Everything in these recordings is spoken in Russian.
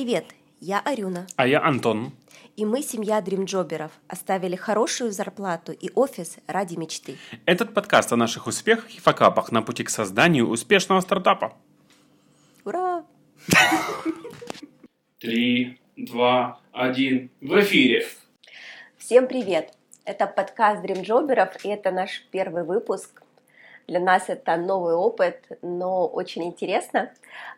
Привет, я Арюна. А я Антон. И мы семья дримджоберов. Оставили хорошую зарплату и офис ради мечты. Этот подкаст о наших успехах и факапах на пути к созданию успешного стартапа. Ура! Три, два, один. В эфире. Всем привет! Это подкаст дримджоберов, и это наш первый выпуск. Для нас это новый опыт, но очень интересно.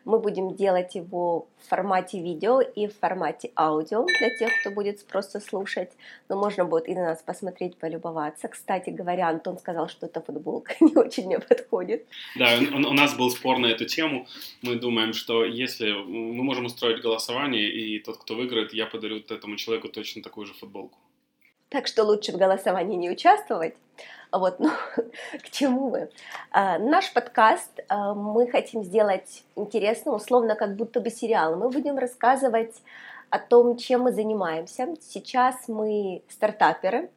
Мы будем делать его в формате видео и в формате аудио для тех, кто будет просто слушать. Но можно будет и на нас посмотреть, полюбоваться. Кстати говоря, Антон сказал, что эта футболка не очень мне подходит. Да, у нас был спор на эту тему. Мы думаем, что если мы можем устроить голосование, и тот, кто выиграет, я подарю этому человеку точно такую же футболку. Так что лучше в голосовании не участвовать. Вот, ну, к чему мы? А, наш подкаст а, мы хотим сделать интересным, условно, как будто бы сериал. Мы будем рассказывать о том, чем мы занимаемся. Сейчас мы стартаперы,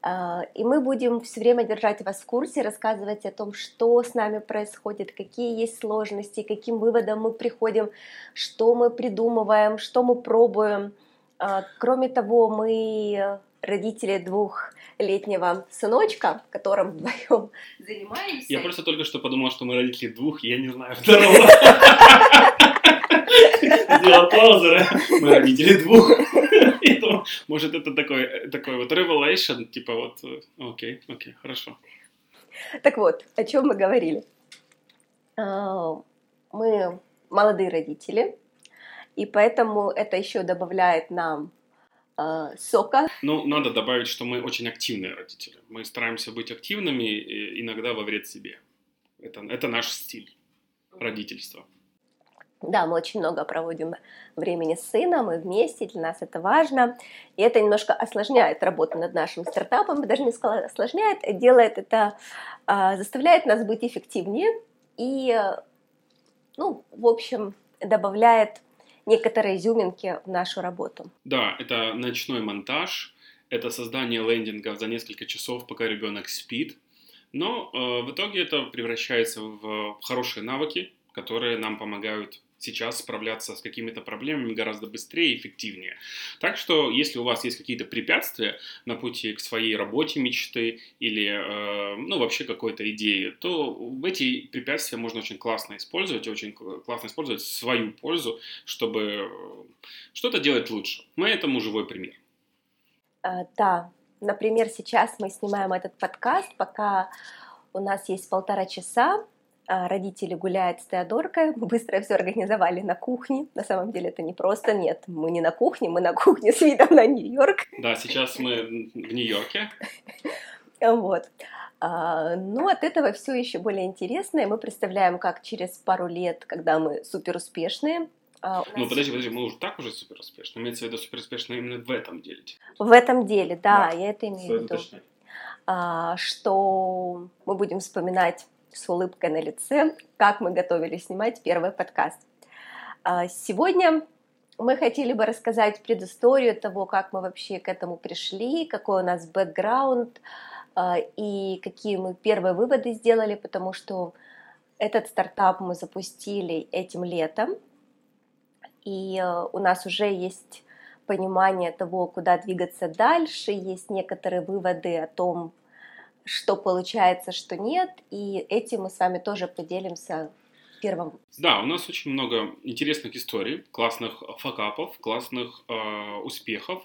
а, и мы будем все время держать вас в курсе, рассказывать о том, что с нами происходит, какие есть сложности, каким выводом мы приходим, что мы придумываем, что мы пробуем. А, кроме того, мы родители двухлетнего сыночка, которым вдвоем занимаемся. Я просто только что подумал, что мы родители двух, я не знаю второго. Сделал паузу, мы родители двух. Может, это такой, такой вот revelation, типа вот, окей, окей, хорошо. Так вот, о чем мы говорили? А, мы молодые родители, и поэтому это еще добавляет нам э, сока. Ну, надо добавить, что мы очень активные родители. Мы стараемся быть активными, иногда во вред себе. Это, это наш стиль родительства. Да, мы очень много проводим времени с сыном, мы вместе, для нас это важно. И это немножко осложняет работу над нашим стартапом, даже не сказала осложняет, делает это, э, заставляет нас быть эффективнее и, ну, в общем, добавляет некоторые изюминки в нашу работу. Да, это ночной монтаж, это создание лендингов за несколько часов, пока ребенок спит. Но э, в итоге это превращается в хорошие навыки, которые нам помогают сейчас справляться с какими-то проблемами гораздо быстрее и эффективнее. Так что, если у вас есть какие-то препятствия на пути к своей работе мечты или, э, ну, вообще какой-то идеи, то эти препятствия можно очень классно использовать, очень классно использовать в свою пользу, чтобы э, что-то делать лучше. Мы этому живой пример. А, да, например, сейчас мы снимаем этот подкаст, пока у нас есть полтора часа, родители гуляют с Теодоркой, мы быстро все организовали на кухне. На самом деле это не просто, нет, мы не на кухне, мы на кухне с видом на Нью-Йорк. Да, сейчас мы в Нью-Йорке. Вот. А, ну, от этого все еще более интересно, и мы представляем, как через пару лет, когда мы супер успешные, а, ну, подожди, подожди, мы уже так уже супер успешны. Имеется в виду супер успешно именно в этом деле. В этом деле, да, да. я это имею в виду. А, что мы будем вспоминать с улыбкой на лице, как мы готовились снимать первый подкаст. А, сегодня мы хотели бы рассказать предысторию того, как мы вообще к этому пришли, какой у нас бэкграунд а, и какие мы первые выводы сделали, потому что этот стартап мы запустили этим летом, и а, у нас уже есть понимание того, куда двигаться дальше, есть некоторые выводы о том, что получается, что нет, и этим мы с вами тоже поделимся первым. Да, у нас очень много интересных историй, классных факапов, классных э, успехов.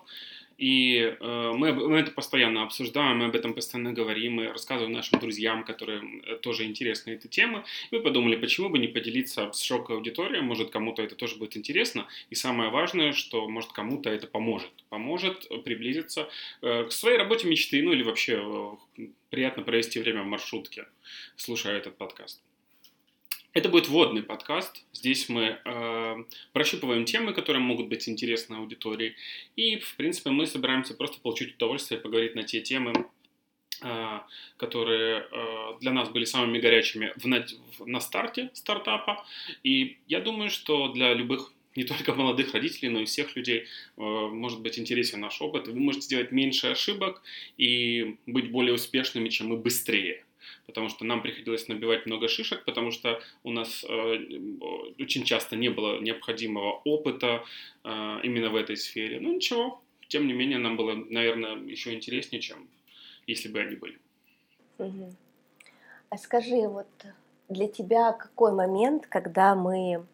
И э, мы, мы это постоянно обсуждаем, мы об этом постоянно говорим, мы рассказываем нашим друзьям, которым э, тоже интересны эти темы. Мы подумали, почему бы не поделиться с широкой аудиторией, может кому-то это тоже будет интересно. И самое важное, что может кому-то это поможет. Поможет приблизиться э, к своей работе мечты, ну или вообще э, приятно провести время в маршрутке, слушая этот подкаст. Это будет вводный подкаст. Здесь мы э, прощупываем темы, которые могут быть интересны аудитории. И, в принципе, мы собираемся просто получить удовольствие и поговорить на те темы, э, которые э, для нас были самыми горячими в на, в, на старте стартапа. И я думаю, что для любых не только молодых родителей, но и всех людей э, может быть интересен наш опыт. Вы можете сделать меньше ошибок и быть более успешными, чем мы, быстрее. Потому что нам приходилось набивать много шишек, потому что у нас э, очень часто не было необходимого опыта э, именно в этой сфере. Ну ничего, тем не менее, нам было, наверное, еще интереснее, чем если бы они были. Угу. А скажи, вот для тебя какой момент, когда мы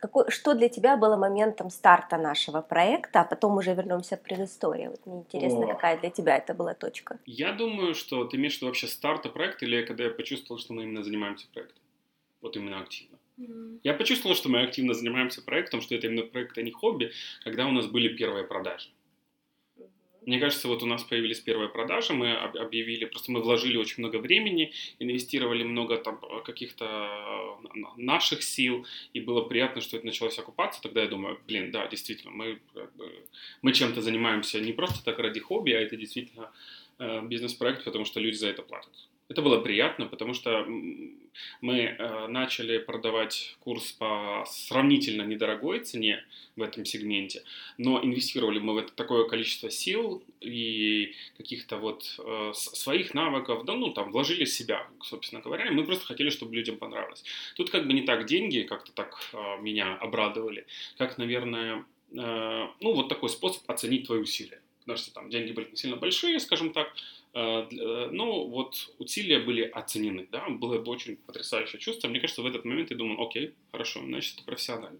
какой, что для тебя было моментом старта нашего проекта, а потом уже вернемся к предыстории. Вот мне интересно, О. какая для тебя это была точка. Я думаю, что ты имеешь в виду вообще старта проекта, или когда я почувствовал, что мы именно занимаемся проектом? Вот именно активно. Я почувствовал, что мы активно занимаемся проектом, что это именно проект, а не хобби, когда у нас были первые продажи. Мне кажется, вот у нас появились первые продажи, мы объявили, просто мы вложили очень много времени, инвестировали много там каких-то э, наших сил, и было приятно, что это началось окупаться. Тогда я думаю, блин, да, действительно, мы, мы чем-то занимаемся не просто так ради хобби, а это действительно э, бизнес-проект, потому что люди за это платят. Это было приятно, потому что мы э, начали продавать курс по сравнительно недорогой цене в этом сегменте, но инвестировали мы в это такое количество сил и каких-то вот э, своих навыков, да, ну, там, вложили себя, собственно говоря, и мы просто хотели, чтобы людям понравилось. Тут как бы не так деньги как-то так э, меня обрадовали, как, наверное, ну, вот такой способ оценить твои усилия. Потому что там деньги были не сильно большие, скажем так, Э, э, ну, вот усилия были оценены, да, было бы очень потрясающее чувство. Мне кажется, в этот момент я думаю, окей, хорошо, значит, это профессионально.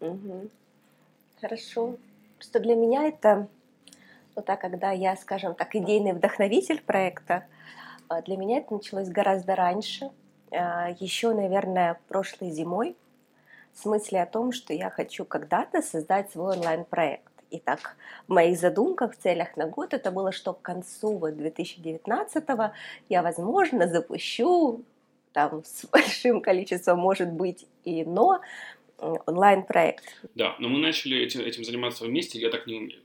Угу. Хорошо. Просто для меня это, ну так, когда я, скажем так, идейный вдохновитель проекта, э, для меня это началось гораздо раньше, еще, наверное, прошлой зимой, с мысли о том, что я хочу когда-то создать свой онлайн-проект. И так в моих задумках, в целях на год это было, что к концу вот 2019 я, возможно, запущу там с большим количеством, может быть, и но онлайн-проект. Да, но мы начали этим, этим заниматься вместе, я так не умею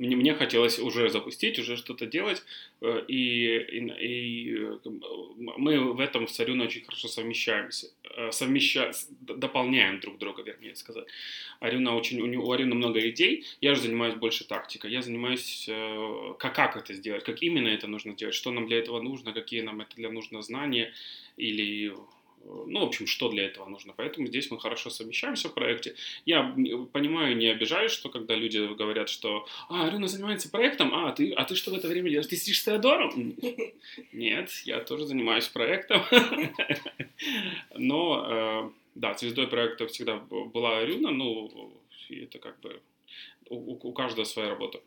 мне, мне хотелось уже запустить, уже что-то делать, э, и, и, и э, мы в этом с Арюной очень хорошо совмещаемся, э, совмеща, дополняем друг друга, вернее сказать. Арюна очень, у, нее, у Арюны много идей, я же занимаюсь больше тактикой, я занимаюсь, как, как это сделать, как именно это нужно делать, что нам для этого нужно, какие нам это для нужно знания, или ну, в общем, что для этого нужно. Поэтому здесь мы хорошо совмещаемся в проекте. Я понимаю, не обижаюсь, что когда люди говорят, что «А, Арина занимается проектом, а ты, а ты что в это время делаешь? Ты сидишь с Теодором?» Нет, я тоже занимаюсь проектом. Но, э, да, звездой проекта всегда была Арина, ну, это как бы у каждого своя работа.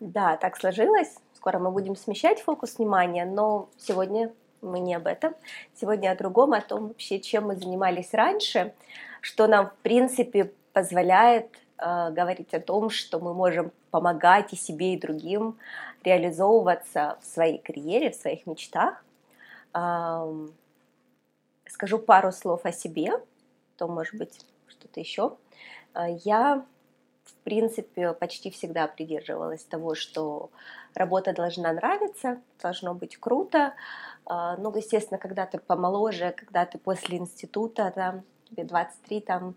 Да, так сложилось. Скоро мы будем смещать фокус внимания, но сегодня мы не об этом. Сегодня о другом, о том вообще, чем мы занимались раньше, что нам, в принципе, позволяет э, говорить о том, что мы можем помогать и себе, и другим реализовываться в своей карьере, в своих мечтах. Э, скажу пару слов о себе, то, может быть, что-то еще. Э, я в принципе, почти всегда придерживалась того, что работа должна нравиться, должно быть круто. А, ну, естественно, когда ты помоложе, когда ты после института, там, тебе 23, там,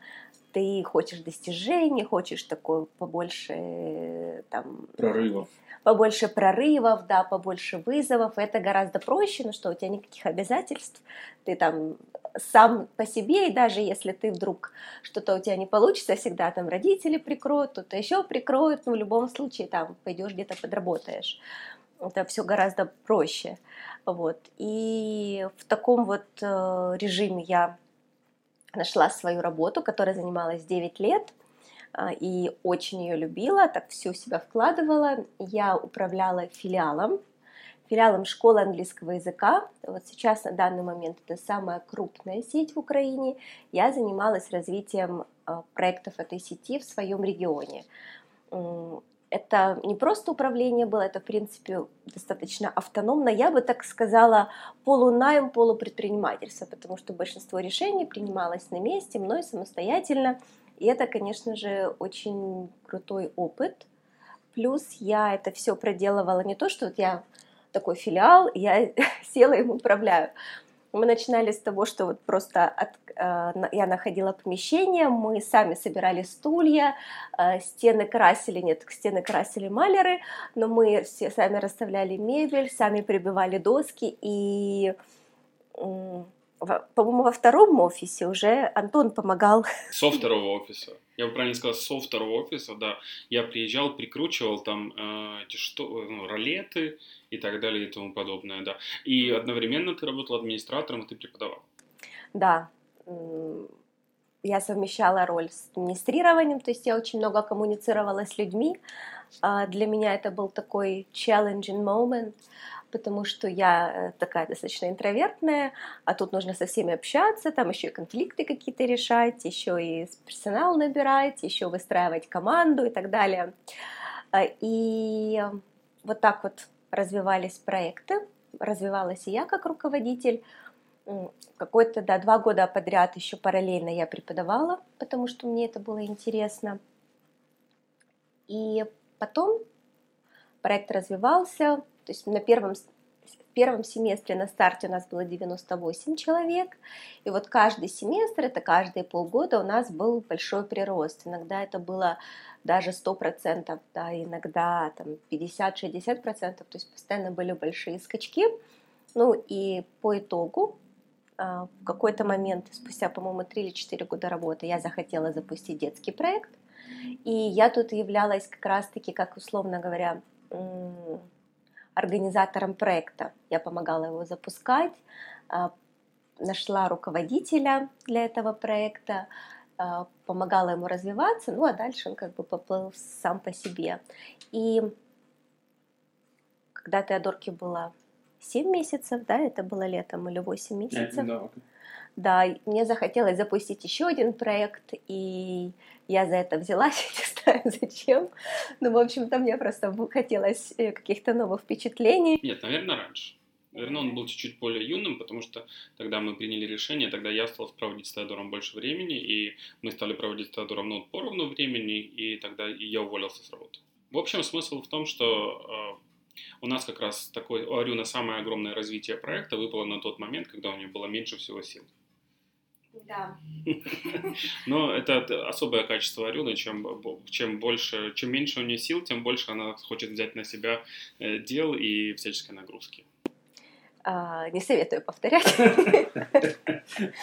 ты хочешь достижений, хочешь такой побольше там прорывов. Побольше прорывов, да, побольше вызовов. Это гораздо проще, ну что, у тебя никаких обязательств, ты там сам по себе, и даже если ты вдруг что-то у тебя не получится, всегда там родители прикроют, кто-то еще прикроют, но в любом случае там пойдешь где-то подработаешь. Это все гораздо проще. Вот. И в таком вот э, режиме я нашла свою работу, которая занималась 9 лет а, и очень ее любила, так всю себя вкладывала. Я управляла филиалом, филиалом школы английского языка. Вот сейчас на данный момент это самая крупная сеть в Украине. Я занималась развитием а, проектов этой сети в своем регионе. Это не просто управление было, это, в принципе, достаточно автономно. Я бы так сказала, полунайм, полупредпринимательство, потому что большинство решений принималось на месте, мной самостоятельно. И это, конечно же, очень крутой опыт. Плюс я это все проделывала не то, что вот я такой филиал, я села им управляю. Мы начинали с того, что вот просто от, э, я находила помещение, мы сами собирали стулья, э, стены красили, нет, стены красили маляры, но мы все сами расставляли мебель, сами прибивали доски и по-моему, во втором офисе уже Антон помогал. Со второго офиса. Я бы правильно сказал, со второго офиса, да. Я приезжал, прикручивал там э, эти что, ну, ролеты и так далее и тому подобное, да. И одновременно ты работал администратором, и ты преподавал. Да. Я совмещала роль с администрированием, то есть я очень много коммуницировала с людьми. А для меня это был такой challenging moment потому что я э, такая достаточно интровертная, а тут нужно со всеми общаться, там еще и конфликты какие-то решать, еще и персонал набирать, еще выстраивать команду и так далее. А, и вот так вот развивались проекты, развивалась и я как руководитель. Какой-то, да, два года подряд еще параллельно я преподавала, потому что мне это было интересно. И потом проект развивался, то есть на первом, в первом семестре на старте у нас было 98 человек, и вот каждый семестр, это каждые полгода у нас был большой прирост. Иногда это было даже 100%, да, иногда там 50-60%, то есть постоянно были большие скачки. Ну и по итогу а, в какой-то момент, спустя, по-моему, 3 или 4 года работы, я захотела запустить детский проект. И я тут являлась как раз-таки, как условно говоря, организатором проекта. Я помогала его запускать, а, нашла руководителя для этого проекта, а, помогала ему развиваться, ну а дальше он как бы поплыл сам по себе. И когда Теодорке было 7 месяцев, да, это было летом или 8 месяцев. Да, да, мне захотелось запустить еще один проект, и я за это взялась, не знаю зачем. Ну, в общем-то, мне просто хотелось э, каких-то новых впечатлений. Нет, наверное, раньше. Наверное, он был чуть-чуть более юным, потому что тогда мы приняли решение, тогда я стал проводить с Теодором больше времени, и мы стали проводить с Теодором ну, поровну времени, и тогда я уволился с работы. В общем, смысл в том, что э, у нас как раз такой, у Арюна самое огромное развитие проекта выпало на тот момент, когда у него было меньше всего сил. Да. Но это особое качество Арюны, чем, чем больше, чем меньше у нее сил, тем больше она хочет взять на себя э, дел и всяческой нагрузки. А, не советую повторять.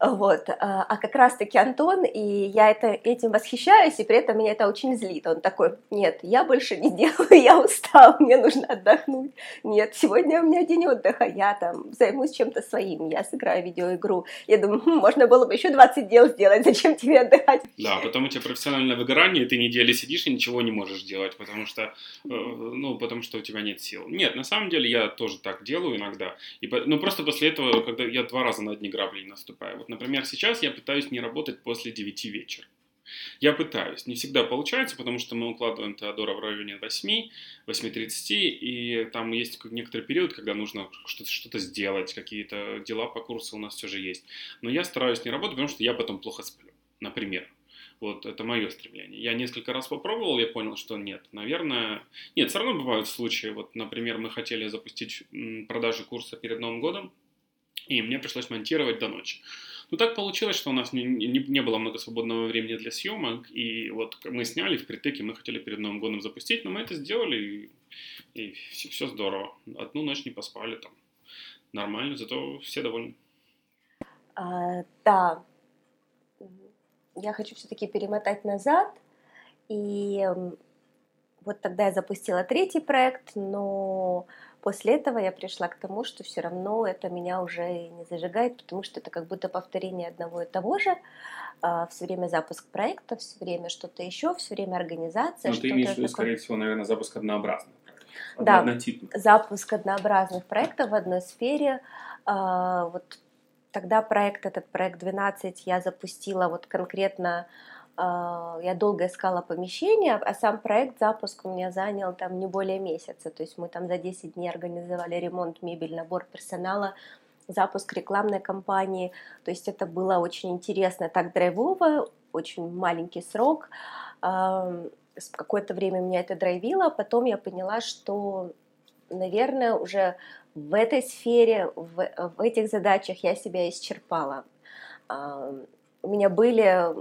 Вот. А, а как раз-таки Антон, и я это, этим восхищаюсь, и при этом меня это очень злит. Он такой, нет, я больше не делаю, я устал, мне нужно отдохнуть. Нет, сегодня у меня день отдыха, я там займусь чем-то своим, я сыграю видеоигру. Я думаю, хм, можно было бы еще 20 дел сделать, зачем тебе отдыхать? Да, потом у тебя профессиональное выгорание, ты неделю сидишь и ничего не можешь делать, потому что, э, ну, потому что у тебя нет сил. Нет, на самом деле я тоже так делаю иногда. И, ну, просто после этого, когда я два раза на одни грабли наступаю. Вот например, сейчас я пытаюсь не работать после 9 вечера. Я пытаюсь, не всегда получается, потому что мы укладываем Теодора в районе 8, 8.30, и там есть некоторый период, когда нужно что-то что сделать, какие-то дела по курсу у нас все же есть. Но я стараюсь не работать, потому что я потом плохо сплю, например. Вот это мое стремление. Я несколько раз попробовал, я понял, что нет. Наверное, нет, все равно бывают случаи. Вот, например, мы хотели запустить продажи курса перед Новым годом, и мне пришлось монтировать до ночи. Ну, так получилось, что у нас не, не, не было много свободного времени для съемок, и вот мы сняли впритык, и мы хотели перед Новым годом запустить, но мы это сделали, и, и все, все здорово. Одну ночь не поспали там. Нормально, зато все довольны. А, да, я хочу все-таки перемотать назад, и вот тогда я запустила третий проект, но После этого я пришла к тому, что все равно это меня уже не зажигает, потому что это как будто повторение одного и того же. А, все время запуск проекта, все время что-то еще, все время организация. Но ты имеешь в виду, скорее всего, наверное, запуск однообразных Да, запуск однообразных проектов в одной сфере. А, вот тогда проект, этот проект 12 я запустила вот конкретно я долго искала помещение, а сам проект запуск у меня занял там не более месяца. То есть мы там за 10 дней организовали ремонт, мебель, набор персонала, запуск рекламной кампании. То есть это было очень интересно, так драйвово, очень маленький срок. Какое-то время меня это драйвило, а потом я поняла, что наверное, уже в этой сфере, в, в этих задачах я себя исчерпала. У меня были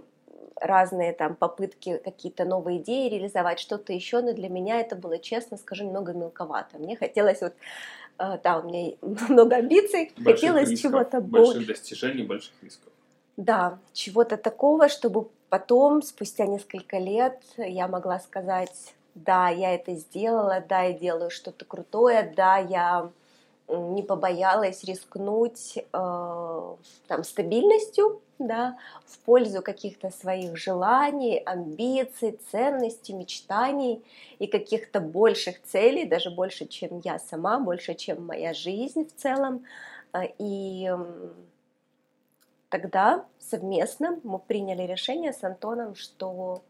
разные там попытки какие-то новые идеи реализовать, что-то еще, но для меня это было, честно скажу, немного мелковато. Мне хотелось вот, э, да, у меня много амбиций, больших хотелось чего-то больше. Больших достижений, больших рисков. Да, чего-то такого, чтобы потом, спустя несколько лет, я могла сказать, да, я это сделала, да, я делаю что-то крутое, да, я не побоялась рискнуть э, там, стабильностью, да, в пользу каких-то своих желаний, амбиций, ценностей, мечтаний и каких-то больших целей, даже больше, чем я сама, больше, чем моя жизнь в целом. Э, и тогда совместно мы приняли решение с Антоном, что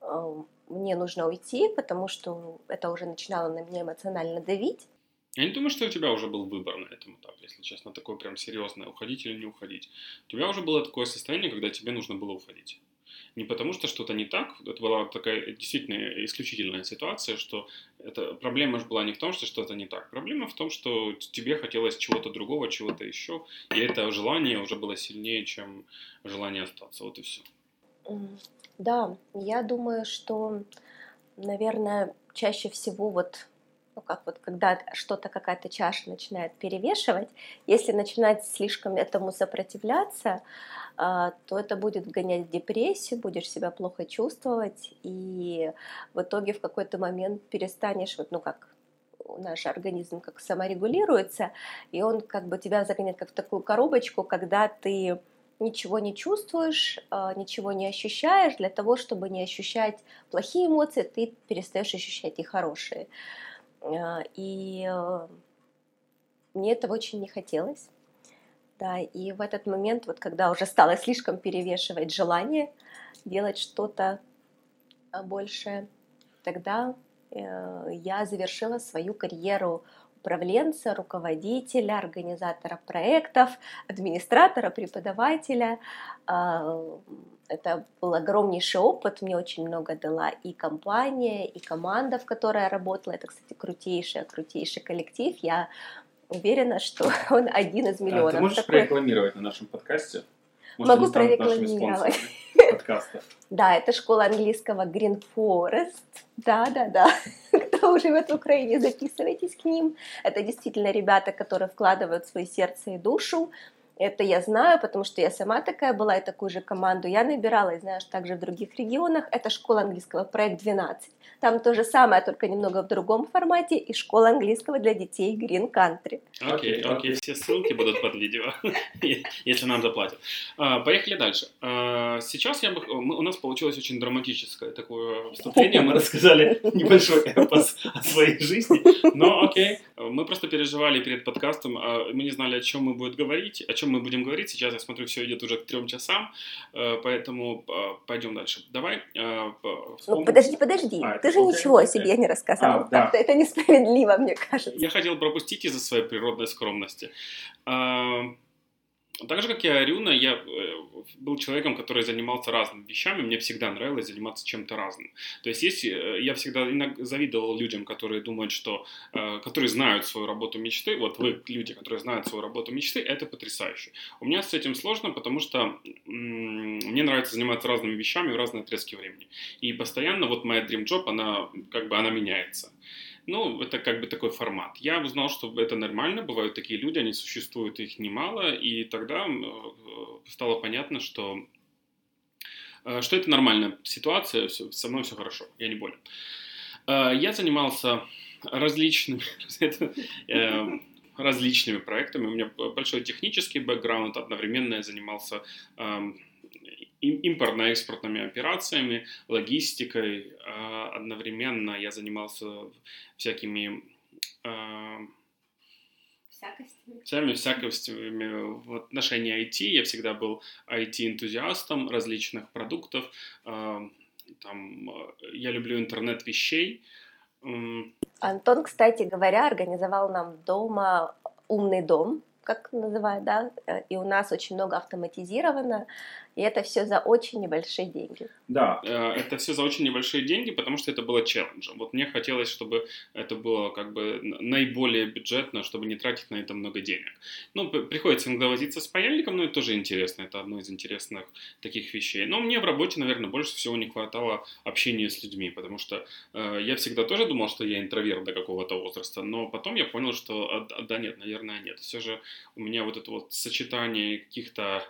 э, мне нужно уйти, потому что это уже начинало на меня эмоционально давить. Я не думаю, что у тебя уже был выбор на этом этапе, если честно, такое прям серьезное, уходить или не уходить. У тебя уже было такое состояние, когда тебе нужно было уходить. Не потому что что-то не так, это была такая действительно исключительная ситуация, что это, проблема же была не в том, что что-то не так. Проблема в том, что тебе хотелось чего-то другого, чего-то еще, и это желание уже было сильнее, чем желание остаться. Вот и все. Да, я думаю, что, наверное, чаще всего вот ну как вот когда что-то, какая-то чаша начинает перевешивать, если начинать слишком этому сопротивляться, а, то это будет вгонять в депрессию, будешь себя плохо чувствовать, и в итоге в какой-то момент перестанешь, вот, ну как наш организм как саморегулируется, и он как бы тебя загоняет как в такую коробочку, когда ты ничего не чувствуешь, а, ничего не ощущаешь, для того, чтобы не ощущать плохие эмоции, ты перестаешь ощущать и хорошие. А, и э, мне этого очень не хотелось. Да, и в этот момент, вот когда уже стало слишком перевешивать желание делать что-то а, большее, тогда э, я завершила свою карьеру управленца, руководителя, организатора проектов, администратора, преподавателя. А, это был огромнейший опыт, мне очень много дала и компания, и команда, в которой я работала. Это, кстати, крутейший, крутейший коллектив. Я уверена, что он один из миллионов. А ты можешь Такой... прорекламировать на нашем подкасте? Может, Могу прорекламировать. Подкаста. Да, это школа английского Green Forest. Да, да, да. Кто живет в Украине, записывайтесь к ним. Это действительно ребята, которые вкладывают свое сердце и душу это я знаю, потому что я сама такая была, и такую же команду я набирала, и знаешь, также в других регионах. Это школа английского, проект 12. Там то же самое, только немного в другом формате, и школа английского для детей Green Country. Окей, okay, окей, okay. все ссылки будут под видео, если нам заплатят. А, поехали дальше. А, сейчас я бы, у нас получилось очень драматическое такое вступление, мы рассказали небольшой эпос о своей жизни, но окей, мы просто переживали перед подкастом, а, мы не знали, о чем мы будем говорить, о чем чем мы будем говорить. Сейчас, я смотрю, все идет уже к трем часам, э, поэтому э, пойдем дальше. Давай. Э, ну, подожди, подожди. А, Ты же ничего о себе не рассказал. А, да. Это несправедливо, мне кажется. Я хотел пропустить из-за своей природной скромности. Так же, как и Арюна, я э, был человеком, который занимался разными вещами, мне всегда нравилось заниматься чем-то разным. То есть, если э, я всегда завидовал людям, которые думают, что, э, которые знают свою работу мечты, вот вы, люди, которые знают свою работу мечты, это потрясающе. У меня с этим сложно, потому что мне нравится заниматься разными вещами в разные отрезки времени. И постоянно вот моя dream job, она как бы она меняется. Ну, это как бы такой формат. Я узнал, что это нормально, бывают такие люди, они существуют, их немало, и тогда э, стало понятно, что, э, что это нормальная ситуация, все, со мной все хорошо, я не болен. Э, я занимался различными, различными проектами. У меня большой технический бэкграунд, одновременно я занимался эм, импортно-экспортными операциями, логистикой. А, одновременно я занимался всякими а, всякостями. Всеми всякостями в отношении IT. Я всегда был IT-энтузиастом различных продуктов. А, там, я люблю интернет вещей. Антон, кстати говоря, организовал нам дома умный дом, как называют, да, э, и у нас очень много автоматизировано, И это все за очень небольшие деньги. Да, э, это все за очень небольшие деньги, потому что это было челленджем. Вот мне хотелось, чтобы это было как бы наиболее бюджетно, чтобы не тратить на это много денег. Ну, приходится иногда возиться с паяльником, но это тоже интересно, это одно из интересных таких вещей. Но мне в работе, наверное, больше всего не хватало общения с людьми, потому что э, я всегда тоже думал, что я интроверт до какого-то возраста, но потом я понял, что а, а, да нет, наверное, нет. Все же у меня вот это вот сочетание каких-то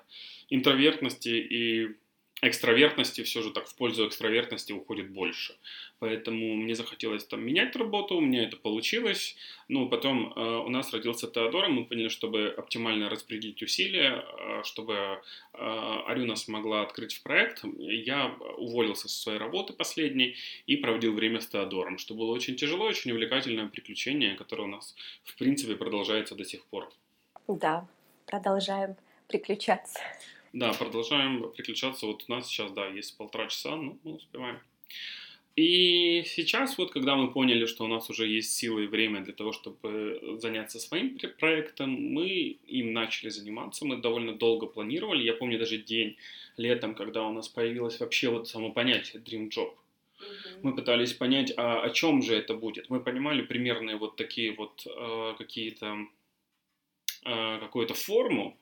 интровертности и экстравертности все же так в пользу экстравертности уходит больше. Поэтому мне захотелось там менять работу, у меня это получилось. Ну, потом э, у нас родился Теодор, и мы поняли, чтобы оптимально распределить усилия, э, чтобы э, Арюна смогла открыть проект, я уволился со своей работы последней и проводил время с Теодором, что было очень тяжело, очень увлекательное приключение, которое у нас, в принципе, продолжается до сих пор. Да, продолжаем приключаться. Да, продолжаем приключаться. Вот у нас сейчас, да, есть полтора часа, ну, мы успеваем. И сейчас, вот когда мы поняли, что у нас уже есть силы и время для того, чтобы заняться своим проектом, мы им начали заниматься. Мы довольно долго планировали. Я помню даже день летом, когда у нас появилось вообще вот само понятие Dream Job. Мы пытались понять, а о чем же это будет. Мы понимали примерные вот такие вот э, какие-то э, какую-то форму,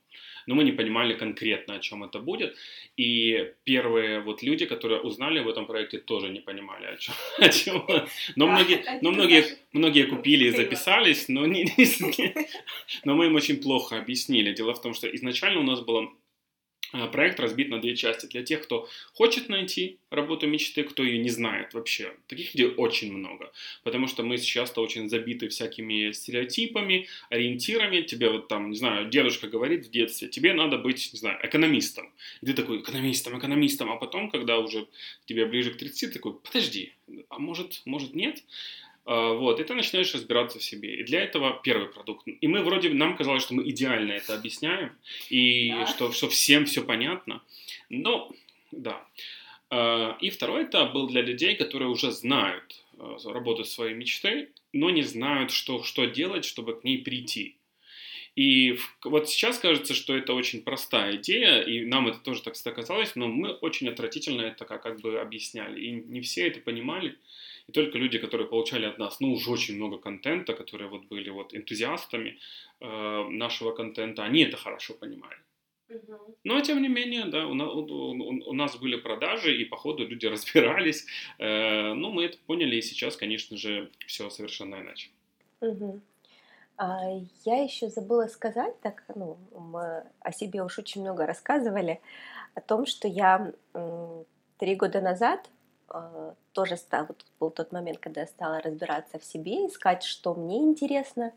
но мы не понимали конкретно, о чем это будет. И первые вот люди, которые узнали в этом проекте, тоже не понимали, о чем. О чем. Но, многие, но многие, многие купили и записались, но, не, но мы им очень плохо объяснили. Дело в том, что изначально у нас было проект разбит на две части. Для тех, кто хочет найти работу мечты, кто ее не знает вообще. Таких людей очень много. Потому что мы часто очень забиты всякими стереотипами, ориентирами. Тебе вот там, не знаю, дедушка говорит в детстве, тебе надо быть, не знаю, экономистом. И ты такой, экономистом, экономистом. А потом, когда уже тебе ближе к 30, такой, подожди, а может, может нет? А, вот, и ты начинаешь разбираться в себе. И для этого первый продукт. И мы вроде, нам казалось, что мы идеально это объясняем, и да. что, что всем все понятно. Но, да. А, и второй этап был для людей, которые уже знают а, работу своей мечты, но не знают, что, что делать, чтобы к ней прийти. И вот сейчас кажется, что это очень простая идея, и нам это тоже так казалось, но мы очень отвратительно это как, как бы объясняли, и не все это понимали. И только люди, которые получали от нас, ну, уже очень много контента, которые вот были вот энтузиастами э, нашего контента, они это хорошо понимали. Но, тем не менее, да, у, у, у нас были продажи, и по ходу люди разбирались. Э, ну, мы это поняли, и сейчас, конечно же, все совершенно иначе. Угу. А, я еще забыла сказать, так, ну, мы о себе уж очень много рассказывали, о том, что я три года назад тоже стал, вот был тот момент, когда я стала разбираться в себе, искать, что мне интересно,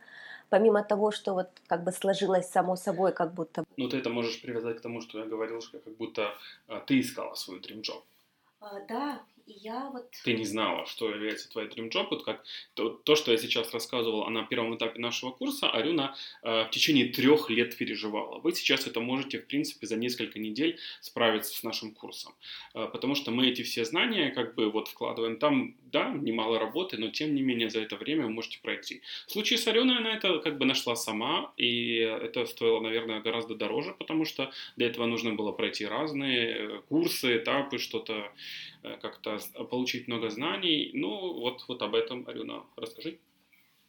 помимо того, что вот как бы сложилось само собой, как будто... Ну, ты это можешь привязать к тому, что я говорил, что как будто а, ты искала свой dream job. А, да, и я вот... Ты не знала, что является твоей dream job. Вот как то, то, что я сейчас рассказывал а на первом этапе нашего курса, Арюна э, в течение трех лет переживала. Вы сейчас это можете, в принципе, за несколько недель справиться с нашим курсом. Э, потому что мы эти все знания как бы вот вкладываем. Там, да, немало работы, но тем не менее за это время вы можете пройти. В случае с Арюной она это как бы нашла сама, и это стоило, наверное, гораздо дороже, потому что для этого нужно было пройти разные э, курсы, этапы, что-то как-то получить много знаний. Ну, вот, вот об этом, Арюна, расскажи.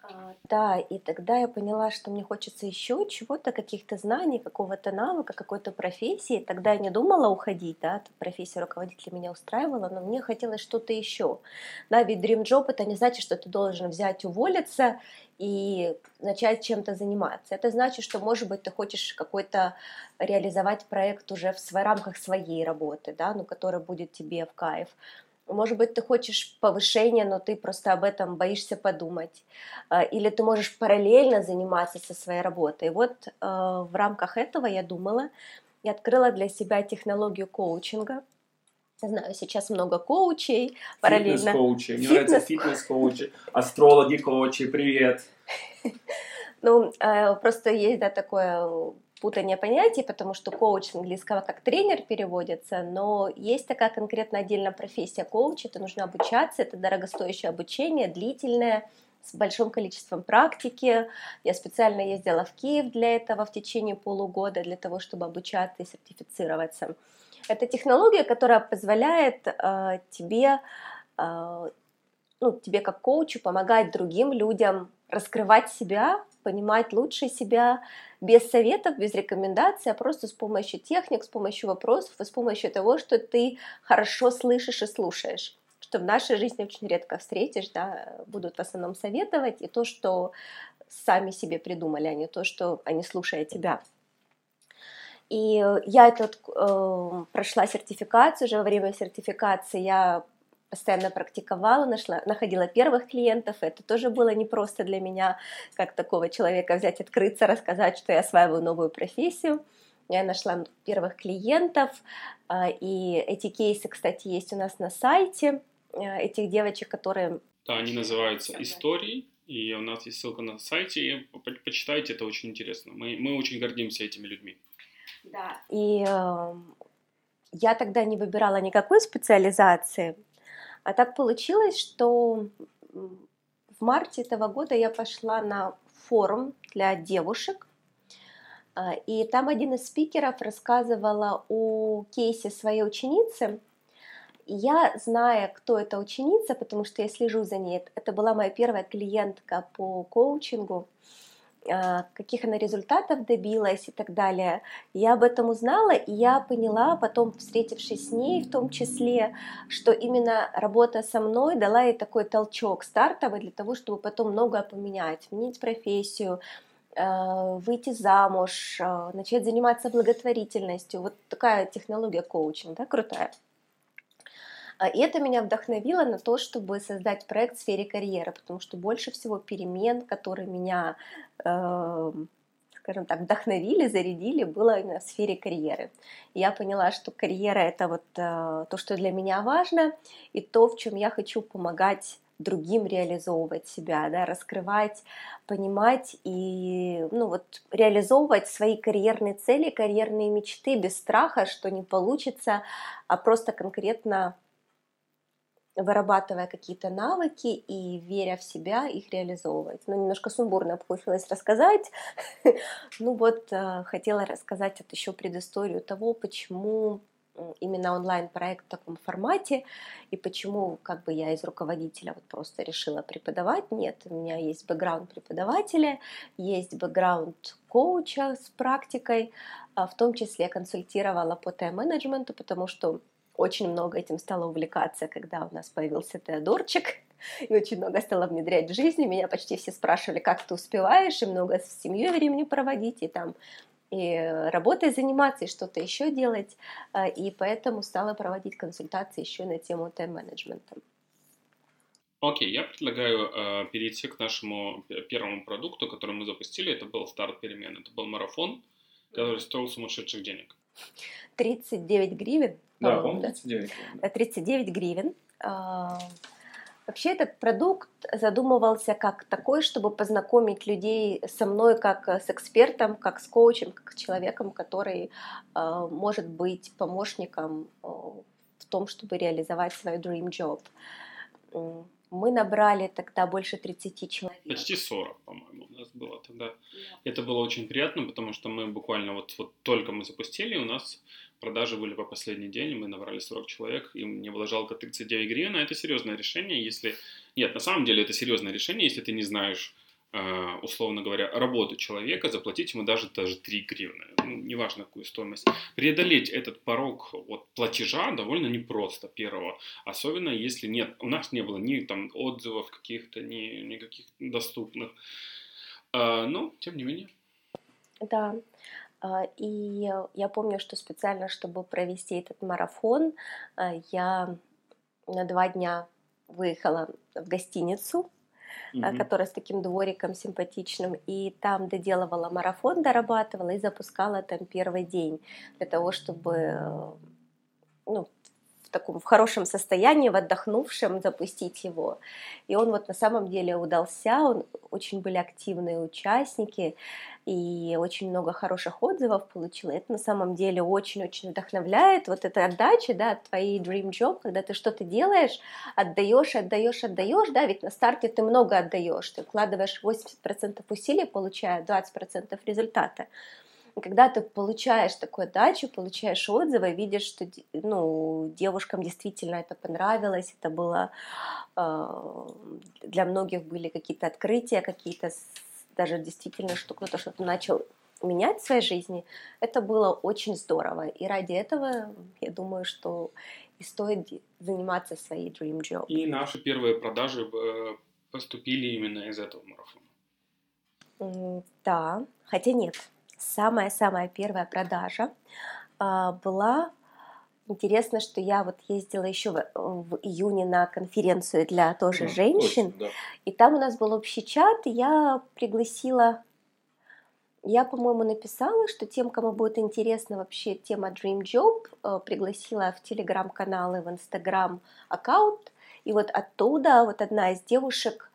А, да, и тогда я поняла, что мне хочется еще чего-то, каких-то знаний, какого-то навыка, какой-то профессии. Тогда я не думала уходить, да, профессия руководителя меня устраивала, но мне хотелось что-то еще. Да, ведь Dream Job это не значит, что ты должен взять, уволиться и начать чем-то заниматься. Это значит, что, может быть, ты хочешь какой-то реализовать проект уже в, в рамках своей работы, да, ну, который будет тебе в кайф. Может быть, ты хочешь повышения, но ты просто об этом боишься подумать. А, или ты можешь параллельно заниматься со своей работой. И вот а, в рамках этого я думала, я открыла для себя технологию коучинга. Знаю, сейчас много коучей параллельно. Фитнес-коучи. Мне Фитнес... нравятся фитнес-коучи, астрологи-коучи. Привет! Ну, а, просто есть, да, такое путание понятий, потому что коуч английского как тренер переводится, но есть такая конкретно отдельная профессия коуча, это нужно обучаться, это дорогостоящее обучение, длительное, с большим количеством практики. Я специально ездила в Киев для этого в течение полугода, для того, чтобы обучаться и сертифицироваться. Это технология, которая позволяет э, тебе, э, ну, тебе как коучу помогать другим людям раскрывать себя, понимать лучше себя без советов, без рекомендаций, а просто с помощью техник, с помощью вопросов и с помощью того, что ты хорошо слышишь и слушаешь что в нашей жизни очень редко встретишь, да, будут в основном советовать, и то, что сами себе придумали, а не то, что они слушают тебя. И я этот, э, прошла сертификацию, уже во время сертификации я постоянно практиковала, нашла, находила первых клиентов. Это тоже было непросто для меня, как такого человека взять, открыться, рассказать, что я осваиваю новую профессию. Я нашла первых клиентов, э, и эти кейсы, кстати, есть у нас на сайте. Э, этих девочек, которые... Да, они называются «Истории», и у нас есть ссылка на сайте, почитайте, это очень интересно. Мы, мы очень гордимся этими людьми. Да, и э, я тогда не выбирала никакой специализации, а так получилось, что в марте этого года я пошла на форум для девушек, э, и там один из спикеров рассказывала о кейсе своей ученицы, я, зная, кто эта ученица, потому что я слежу за ней, это была моя первая клиентка по коучингу, а, каких она результатов добилась и так далее. Я об этом узнала, и я поняла, потом встретившись с ней в том числе, что именно работа со мной дала ей такой толчок стартовый для того, чтобы потом многое поменять, сменить профессию, а, выйти замуж, а, начать заниматься благотворительностью. Вот такая технология коучинга, да, крутая. А, и это меня вдохновило на то, чтобы создать проект в сфере карьеры, потому что больше всего перемен, которые меня, э, скажем так, вдохновили, зарядили, было именно в сфере карьеры. Я поняла, что карьера это вот э, то, что для меня важно, и то, в чем я хочу помогать другим реализовывать себя, да, раскрывать, понимать и ну, вот, реализовывать свои карьерные цели, карьерные мечты без страха, что не получится, а просто конкретно вырабатывая какие-то навыки и веря в себя, их реализовывать. Ну, немножко сумбурно получилось рассказать. ну вот, э, хотела рассказать вот еще предысторию того, почему именно онлайн-проект в таком формате, и почему как бы я из руководителя вот просто решила преподавать. Нет, у меня есть бэкграунд преподавателя, есть бэкграунд коуча с практикой, а в том числе консультировала по тайм-менеджменту, потому что очень много этим стала увлекаться, когда у нас появился Теодорчик, и очень много стала внедрять в жизни. Меня почти все спрашивали, как ты успеваешь, и много с семьей времени проводить, и там и работой заниматься, и что-то еще делать. А, и поэтому стала проводить консультации еще на тему тайм-менеджмента. Окей, okay, я предлагаю э, перейти к нашему первому продукту, который мы запустили. Это был старт перемен. Это был марафон, который стоил сумасшедших денег. 39 гривен да, по-моему, 39 гривен. 39 гривен. А, вообще этот продукт задумывался как такой, чтобы познакомить людей со мной как с экспертом, как с коучем, как с человеком, который а, может быть помощником а, в том, чтобы реализовать свой dream job. Мы набрали тогда больше 30 человек. Почти 40, по-моему, у нас было тогда. Да. Это было очень приятно, потому что мы буквально вот, вот только мы запустили, у нас продажи были по последний день, мы набрали 40 человек, и мне было жалко 39 гривен, а это серьезное решение, если... Нет, на самом деле это серьезное решение, если ты не знаешь, условно говоря, работу человека, заплатить ему даже, даже 3 гривны, ну, неважно какую стоимость. Преодолеть этот порог вот, платежа довольно непросто, первого, особенно если нет, у нас не было ни там отзывов каких-то, ни никаких доступных, э, но тем не менее. Да, а, и я помню, что специально, чтобы провести этот марафон, а, я на два дня выехала в гостиницу, mm-hmm. которая с таким двориком симпатичным, и там доделывала марафон, дорабатывала и запускала там первый день для того, чтобы ну, в таком в хорошем состоянии, в отдохнувшем запустить его. И он вот на самом деле удался, он, очень были активные участники, и очень много хороших отзывов получила. Это на самом деле очень-очень вдохновляет. Вот эта отдача, да, твоей dream job, когда ты что-то делаешь, отдаешь, отдаешь, отдаешь, да, ведь на старте ты много отдаешь, ты вкладываешь 80% усилий, получая 20% результата. Когда ты получаешь такую дачу, получаешь отзывы, видишь, что ну, девушкам действительно это понравилось, это было э, для многих были какие-то открытия, какие-то даже действительно, что кто-то что-то начал менять в своей жизни, это было очень здорово. И ради этого, я думаю, что и стоит заниматься своей dream job. И наши первые продажи э, поступили именно из этого марафона. Да, хотя нет. Самая-самая первая продажа. А, была Интересно, что я вот ездила еще в, в июне на конференцию для тоже да, женщин, точно, да. и там у нас был общий чат, и я пригласила, я, по-моему, написала, что тем, кому будет интересна вообще тема Dream Job, э, пригласила в телеграм-канал и в инстаграм аккаунт, и вот оттуда вот одна из девушек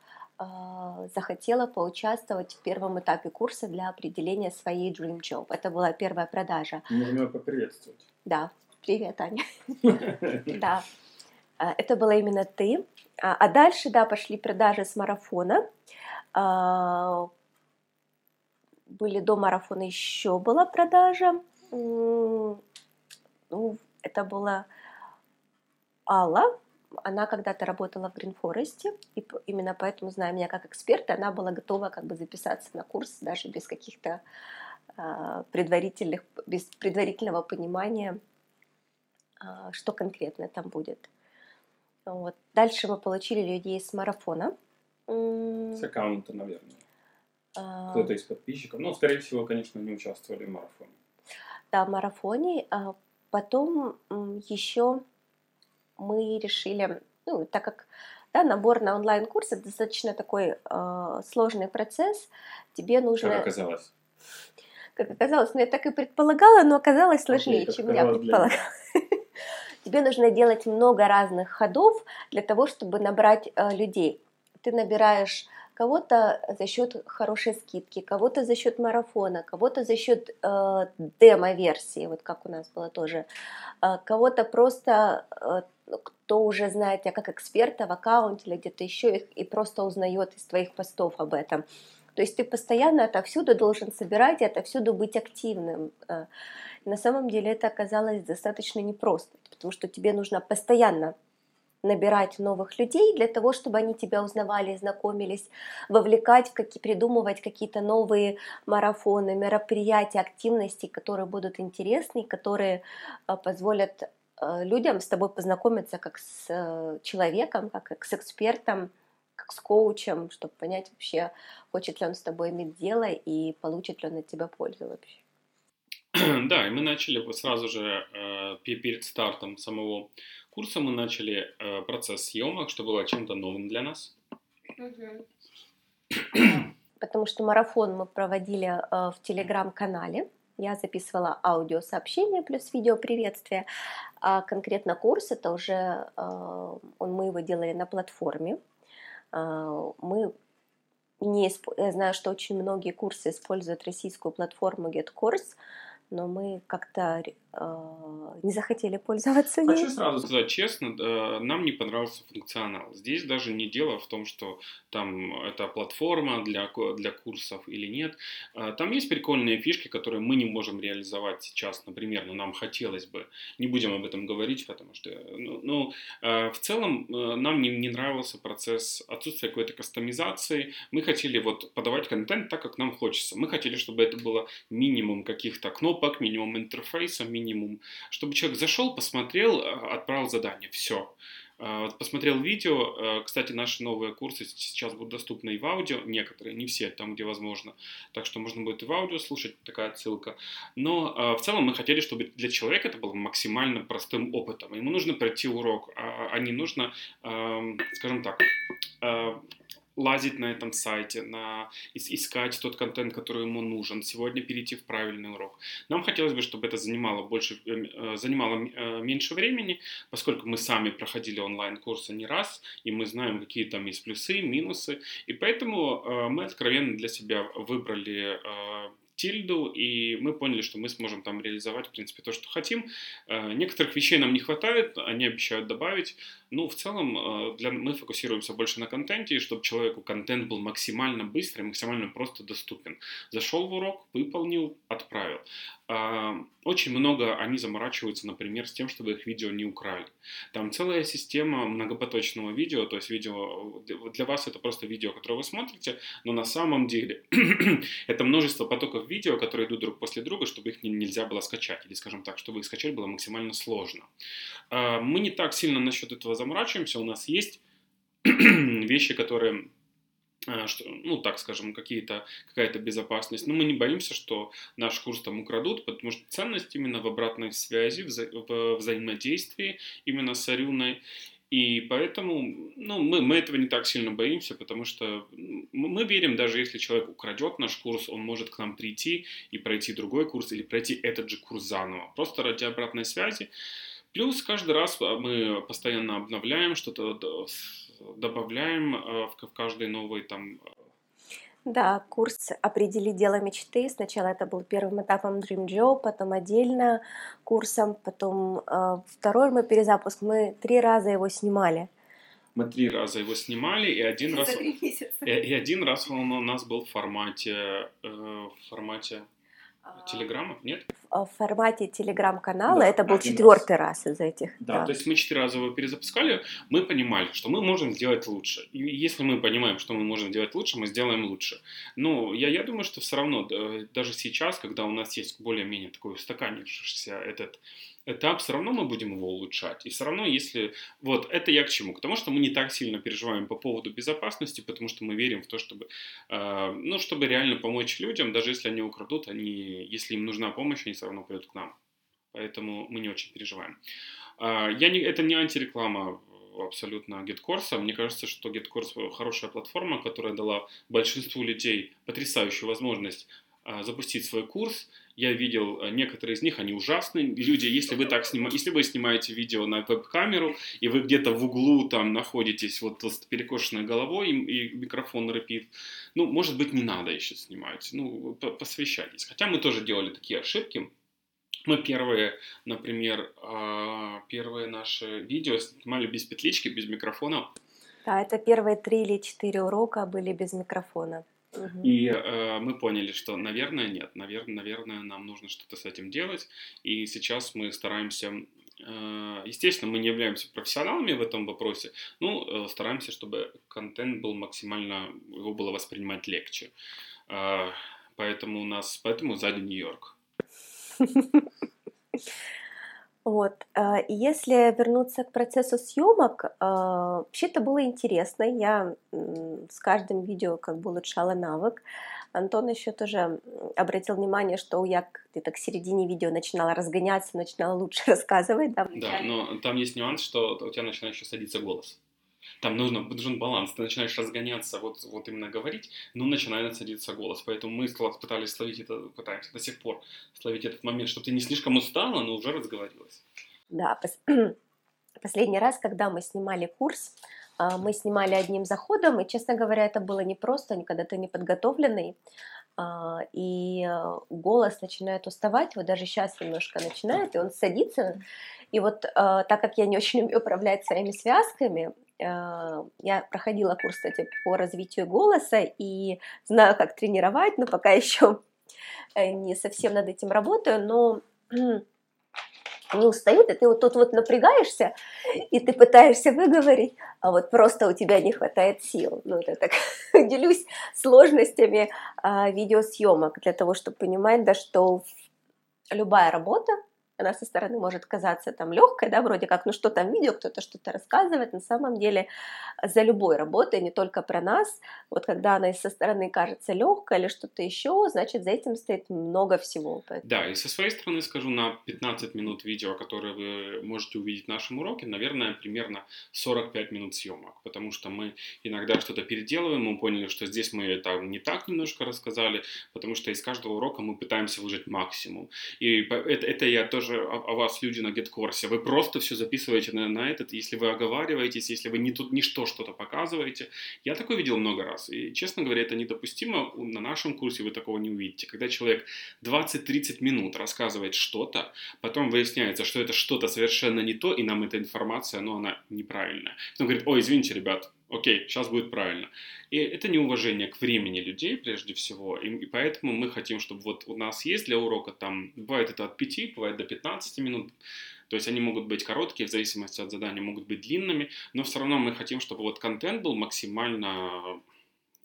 захотела поучаствовать в первом этапе курса для определения своей Dream Job. Это была первая продажа. Нужно поприветствовать. Да, привет, Аня. Да, а, это была именно ты. А, а дальше, да, пошли продажи с марафона. Были до марафона еще была продажа. Ну, это была Алла, она когда-то работала в Green Forest, и именно поэтому, зная меня как эксперта, она была готова как бы записаться на курс даже без каких-то э, предварительных, без предварительного понимания, э, что конкретно там будет. Вот. Дальше мы получили людей с марафона. С аккаунта, наверное. А... Кто-то из подписчиков. Ну, скорее всего, конечно, не участвовали в марафоне. Да, в марафоне. А потом еще мы решили, ну, так как да, набор на онлайн-курс это достаточно такой э, сложный процесс, тебе нужно... Как оказалось? Как оказалось, ну я так и предполагала, но оказалось сложнее, okay, чем я предполагала. Тебе нужно делать много разных ходов для того, чтобы набрать э, людей. Ты набираешь кого-то за счет хорошей скидки, кого-то за счет марафона, кого-то за счет э, демо-версии, вот как у нас было тоже, э, кого-то просто э, кто уже знает тебя как эксперта в аккаунте или где-то еще и просто узнает из твоих постов об этом. То есть ты постоянно отовсюду должен собирать и отовсюду быть активным. Э, на самом деле это оказалось достаточно непросто, потому что тебе нужно постоянно набирать новых людей для того, чтобы они тебя узнавали, знакомились, вовлекать в какие, придумывать какие-то новые марафоны, мероприятия, активности, которые будут интересны, которые э, позволят Э, людям с тобой познакомиться как с э, человеком, как с экспертом, как с коучем, чтобы понять вообще, хочет ли он с тобой иметь дело и получит ли он от тебя пользу вообще. Да, и мы начали сразу же э, перед стартом самого курса мы начали процесс съемок, что было чем-то новым для нас. Потому что марафон мы проводили в телеграм-канале. Я записывала аудиосообщение плюс видео приветствие, а конкретно курс это уже он, мы его делали на платформе. Мы не, я знаю, что очень многие курсы используют российскую платформу GetCourse, но мы как-то э, не захотели пользоваться ней. Хочу сразу сказать честно, э, нам не понравился функционал. Здесь даже не дело в том, что там это платформа для, для курсов или нет. Э, там есть прикольные фишки, которые мы не можем реализовать сейчас, например, но нам хотелось бы. Не будем об этом говорить, потому что, ну, ну э, в целом э, нам не, не нравился процесс отсутствия какой-то кастомизации. Мы хотели вот подавать контент так, как нам хочется. Мы хотели, чтобы это было минимум каких-то кнопок, кнопок, минимум интерфейса, минимум, чтобы человек зашел, посмотрел, э, отправил задание, все. Э, посмотрел видео, э, кстати, наши новые курсы сейчас будут доступны и в аудио, некоторые, не все, там, где возможно, так что можно будет и в аудио слушать, такая ссылка. Но в целом мы хотели, чтобы для человека это было максимально простым опытом. Ему нужно пройти урок, а, а не нужно, эм, скажем так, лазить на этом сайте, на, искать тот контент, который ему нужен, сегодня перейти в правильный урок. Нам хотелось бы, чтобы это занимало, больше, э, э, занимало э, меньше времени, поскольку мы сами проходили онлайн-курсы не раз, и мы знаем, какие там есть плюсы, минусы, и поэтому мы откровенно для себя выбрали тильду, и мы поняли, что мы сможем там реализовать, в принципе, то, что хотим. Э, некоторых вещей нам не хватает, они обещают добавить. Ну, в целом, э, для, мы фокусируемся больше на контенте, и чтобы человеку контент был максимально быстрый, максимально просто доступен. Зашел в урок, выполнил, отправил. А, очень много они заморачиваются, например, с тем, чтобы их видео не украли. Там целая система многопоточного видео, то есть видео для вас это просто видео, которое вы смотрите, но на самом деле это множество потоков видео, которые идут друг после друга, чтобы их нельзя было скачать, или, скажем так, чтобы их скачать было максимально сложно. А, мы не так сильно насчет этого заморачиваемся, у нас есть вещи, которые что, ну, так скажем, какие-то, какая-то безопасность. Но мы не боимся, что наш курс там украдут, потому что ценность именно в обратной связи, в, вза- в взаимодействии именно с Арюной. И поэтому ну, мы, мы этого не так сильно боимся, потому что мы верим, даже если человек украдет наш курс, он может к нам прийти и пройти другой курс или пройти этот же курс заново, просто ради обратной связи. Плюс каждый раз а, мы постоянно обновляем что-то, добавляем э, в каждый новый там э, да, курс «Определи дело мечты». Сначала это был первым этапом Dream Job, потом отдельно курсом, потом э, второй мы перезапуск. Мы три раза его снимали. Мы три раза его снимали, и один раз... И, и один раз он у нас был в формате, э, в формате Телеграмма, нет? В формате телеграм-канала да, это был четвертый раз. раз из этих. Да, да, то есть мы четыре раза его перезапускали, мы понимали, что мы можем сделать лучше. И если мы понимаем, что мы можем сделать лучше, мы сделаем лучше. Но я, я думаю, что все равно, даже сейчас, когда у нас есть более-менее такой устаканившийся этот этап, все равно мы будем его улучшать. И все равно, если... Вот, это я к чему? К тому, что мы не так сильно переживаем по поводу безопасности, потому что мы верим в то, чтобы... Э, ну, чтобы реально помочь людям, даже если они украдут, они... Если им нужна помощь, они все равно придут к нам. Поэтому мы не очень переживаем. Э, я не, это не антиреклама абсолютно GetCourse. Мне кажется, что GetCourse хорошая платформа, которая дала большинству людей потрясающую возможность э, запустить свой курс, я видел э, некоторые из них, они ужасные. Люди, если вы так снимаете, если вы снимаете видео на веб-камеру, и вы где-то в углу там находитесь вот с перекошенной головой, и, микрофон репит, ну, может быть, не надо еще снимать. Ну, посвящайтесь. Хотя мы тоже делали такие ошибки. Мы первые, например, а, первые наши видео снимали без петлички, без микрофона. Да, это первые три или четыре урока были без микрофона. И э, мы поняли, что, наверное, нет, наверное, наверное, нам нужно что-то с этим делать. И сейчас мы стараемся, э, естественно, мы не являемся профессионалами в этом вопросе, но э, стараемся, чтобы контент был максимально, его было воспринимать легче. Э, поэтому у нас, поэтому сзади Нью-Йорк. Вот. Э, и если вернуться к процессу съемок, э, вообще это было интересно. Я с каждым видео как бы улучшала навык. Антон еще тоже обратил внимание, что я где-то к середине видео начинала разгоняться, начинала лучше рассказывать. Да, да но там есть нюанс, что у тебя начинает еще садиться голос. Там нужно, нужен баланс. Ты начинаешь разгоняться, вот, вот именно говорить, но начинает садиться голос. Поэтому мы пытались словить это, пытаемся до сих пор словить этот момент, чтобы ты не слишком устала, но уже разговорилась. Да, последний раз, когда мы снимали курс, а, мы снимали одним заходом, и, честно говоря, это было непросто, никогда ты не подготовленный, а, и э, голос начинает уставать, вот даже сейчас немножко начинает, и он садится, и вот а, так как я не очень умею управлять своими связками, я проходила курс, кстати, по развитию голоса и знаю, как тренировать, но пока еще э, не совсем над этим работаю, но не устают, и ты вот тут вот напрягаешься, и ты пытаешься выговорить, а вот просто у тебя не хватает сил. Ну, это так делюсь сложностями а, видеосъемок для того, чтобы понимать, да, что любая работа, она со стороны может казаться там легкой, да, вроде как, ну что там видео, кто-то что-то рассказывает, на самом деле за любой работой, не только про нас, вот когда она со стороны кажется легкой или что-то еще, значит за этим стоит много всего. Поэтому... Да, и со своей стороны скажу, на 15 минут видео, которые вы можете увидеть в нашем уроке, наверное, примерно 45 минут съемок, потому что мы иногда что-то переделываем, мы поняли, что здесь мы это не так немножко рассказали, потому что из каждого урока мы пытаемся выжать максимум. И это, это я тоже даже о, о вас люди на GetCourse, вы просто все записываете на, на этот, если вы оговариваетесь, если вы не тут ничто что-то показываете. Я такое видел много раз, и, честно говоря, это недопустимо. На нашем курсе вы такого не увидите. Когда человек 20-30 минут рассказывает что-то, потом выясняется, что это что-то совершенно не то, и нам эта информация, ну, она неправильная. Потом говорит, ой, извините, ребят, окей, сейчас будет правильно. И это неуважение к времени людей, прежде всего, и, и поэтому мы хотим, чтобы вот у нас есть для урока там, бывает это от 5, бывает до 15 минут, то есть они могут быть короткие, в зависимости от задания, могут быть длинными, но все равно мы хотим, чтобы вот контент был максимально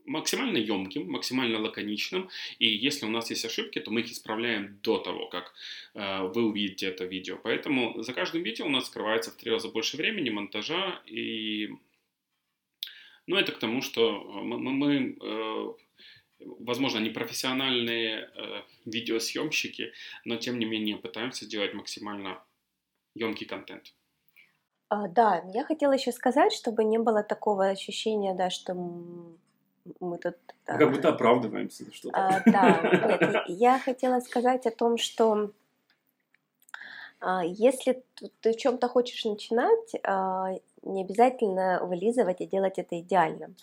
максимально емким, максимально лаконичным, и если у нас есть ошибки, то мы их исправляем до того, как э, вы увидите это видео. Поэтому за каждым видео у нас скрывается в три раза больше времени, монтажа и но это к тому, что э, мы, мы э, возможно, не профессиональные э, видеосъемщики, но тем не менее пытаемся сделать максимально емкий контент. А, да, я хотела еще сказать, чтобы не было такого ощущения, да, что мы тут... А, как будто оправдываемся за что-то. А, да, нет, я хотела сказать о том, что а, если ты в чем-то хочешь начинать, не обязательно вылизывать и делать это идеально.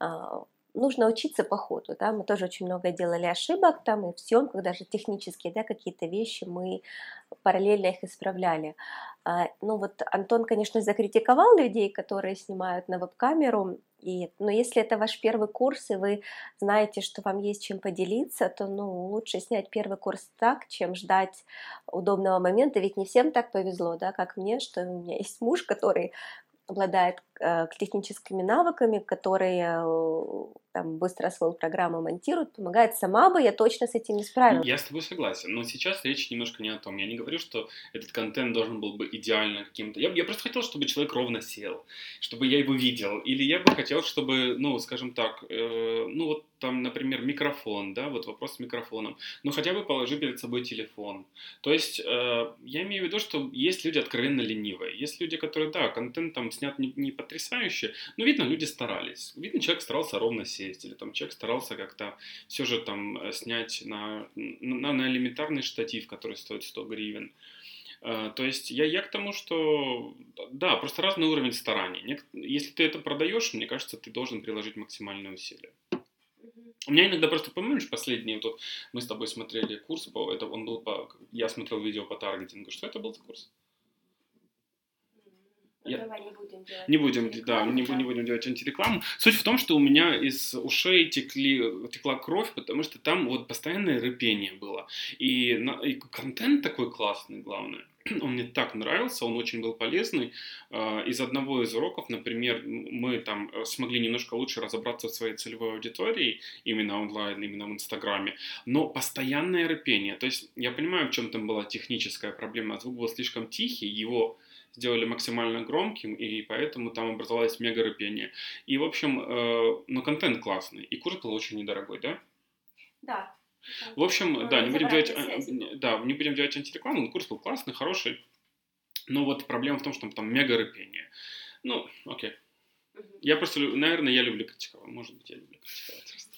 А, нужно учиться по ходу, да, мы тоже очень много делали ошибок там и в съемках, даже технические, да, какие-то вещи мы параллельно их исправляли. Ну вот Антон, конечно, закритиковал людей, которые снимают на веб-камеру, и, но если это ваш первый курс, и вы знаете, что вам есть чем поделиться, то ну, лучше снять первый курс так, чем ждать удобного момента. Ведь не всем так повезло, да, как мне, что у меня есть муж, который обладает э, техническими навыками, которые э, там, быстро свою программу монтирует, помогает сама бы, я точно с этим не справилась. Я с тобой согласен, но сейчас речь немножко не о том. Я не говорю, что этот контент должен был бы идеально каким-то. Я, я просто хотел, чтобы человек ровно сел, чтобы я его видел. Или я бы хотел, чтобы, ну, скажем так, э, ну вот там, например, микрофон, да, вот вопрос с микрофоном. Ну, хотя бы положи перед собой телефон. То есть, э, я имею в виду, что есть люди откровенно ленивые. Есть люди, которые, да, контент там снят не, не потрясающе, но видно, люди старались. Видно, человек старался ровно сесть, или там человек старался как-то все же там э, снять на, на, на элементарный штатив, который стоит 100 гривен. Uh, то есть я, я к тому, что да, просто разный уровень стараний. Если ты это продаешь, мне кажется, ты должен приложить максимальные усилия. У меня иногда просто, помнишь, последний, вот мы с тобой смотрели курс, по, это он был по, я смотрел видео по таргетингу, что это был за курс? Я... Давай не будем делать. Не будем, да, не, не будем делать антирекламу. Суть в том, что у меня из ушей текли, текла кровь, потому что там вот постоянное рыпение было. И, на, и контент такой классный, главное. Он мне так нравился, он очень был полезный. А, из одного из уроков, например, мы там э, смогли немножко лучше разобраться в своей целевой аудитории, именно онлайн, именно в Инстаграме, но постоянное рыпение. То есть я понимаю, в чем там была техническая проблема. Звук был слишком тихий, его сделали максимально громким, и поэтому там образовалось мега рыпение. И, в общем, э, ну, контент классный, и курс был очень недорогой, да? Да. В общем, да, не будем делать, э, да, не будем делать антирекламу, но курс был классный, хороший. Но вот проблема в том, что там мега рыпение. Ну, окей. Я просто, наверное, я люблю критиковать. Может быть, я люблю критиковать.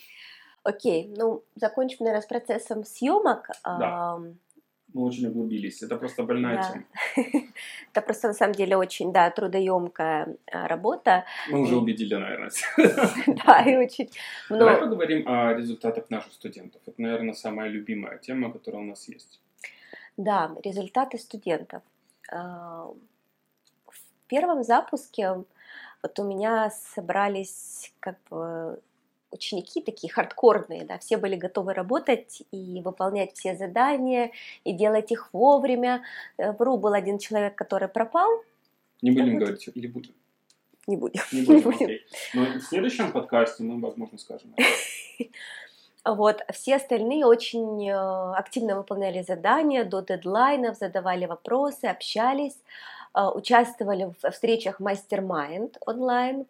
Окей, ну, закончим, наверное, с процессом съемок. Да. Мы очень углубились. Это просто больная да. тема. Это просто на самом деле очень, да, трудоемкая а, работа. Мы уже убедили, наверное. Да, и очень много. Давай поговорим о результатах наших студентов. Это, наверное, самая любимая тема, которая у нас есть. Да, результаты студентов. А, в первом запуске вот у меня собрались как бы ученики такие хардкорные, да, все были готовы работать и выполнять все задания, и делать их вовремя. Э, в РУ был один человек, который пропал. Не будем будет... говорить, или будем? Не будем. Не будем, Не будем. Окей. Но в следующем подкасте мы, возможно, скажем. Вот, все остальные очень э, активно выполняли задания до дедлайнов, задавали вопросы, общались, э, участвовали в встречах мастер-майнд онлайн.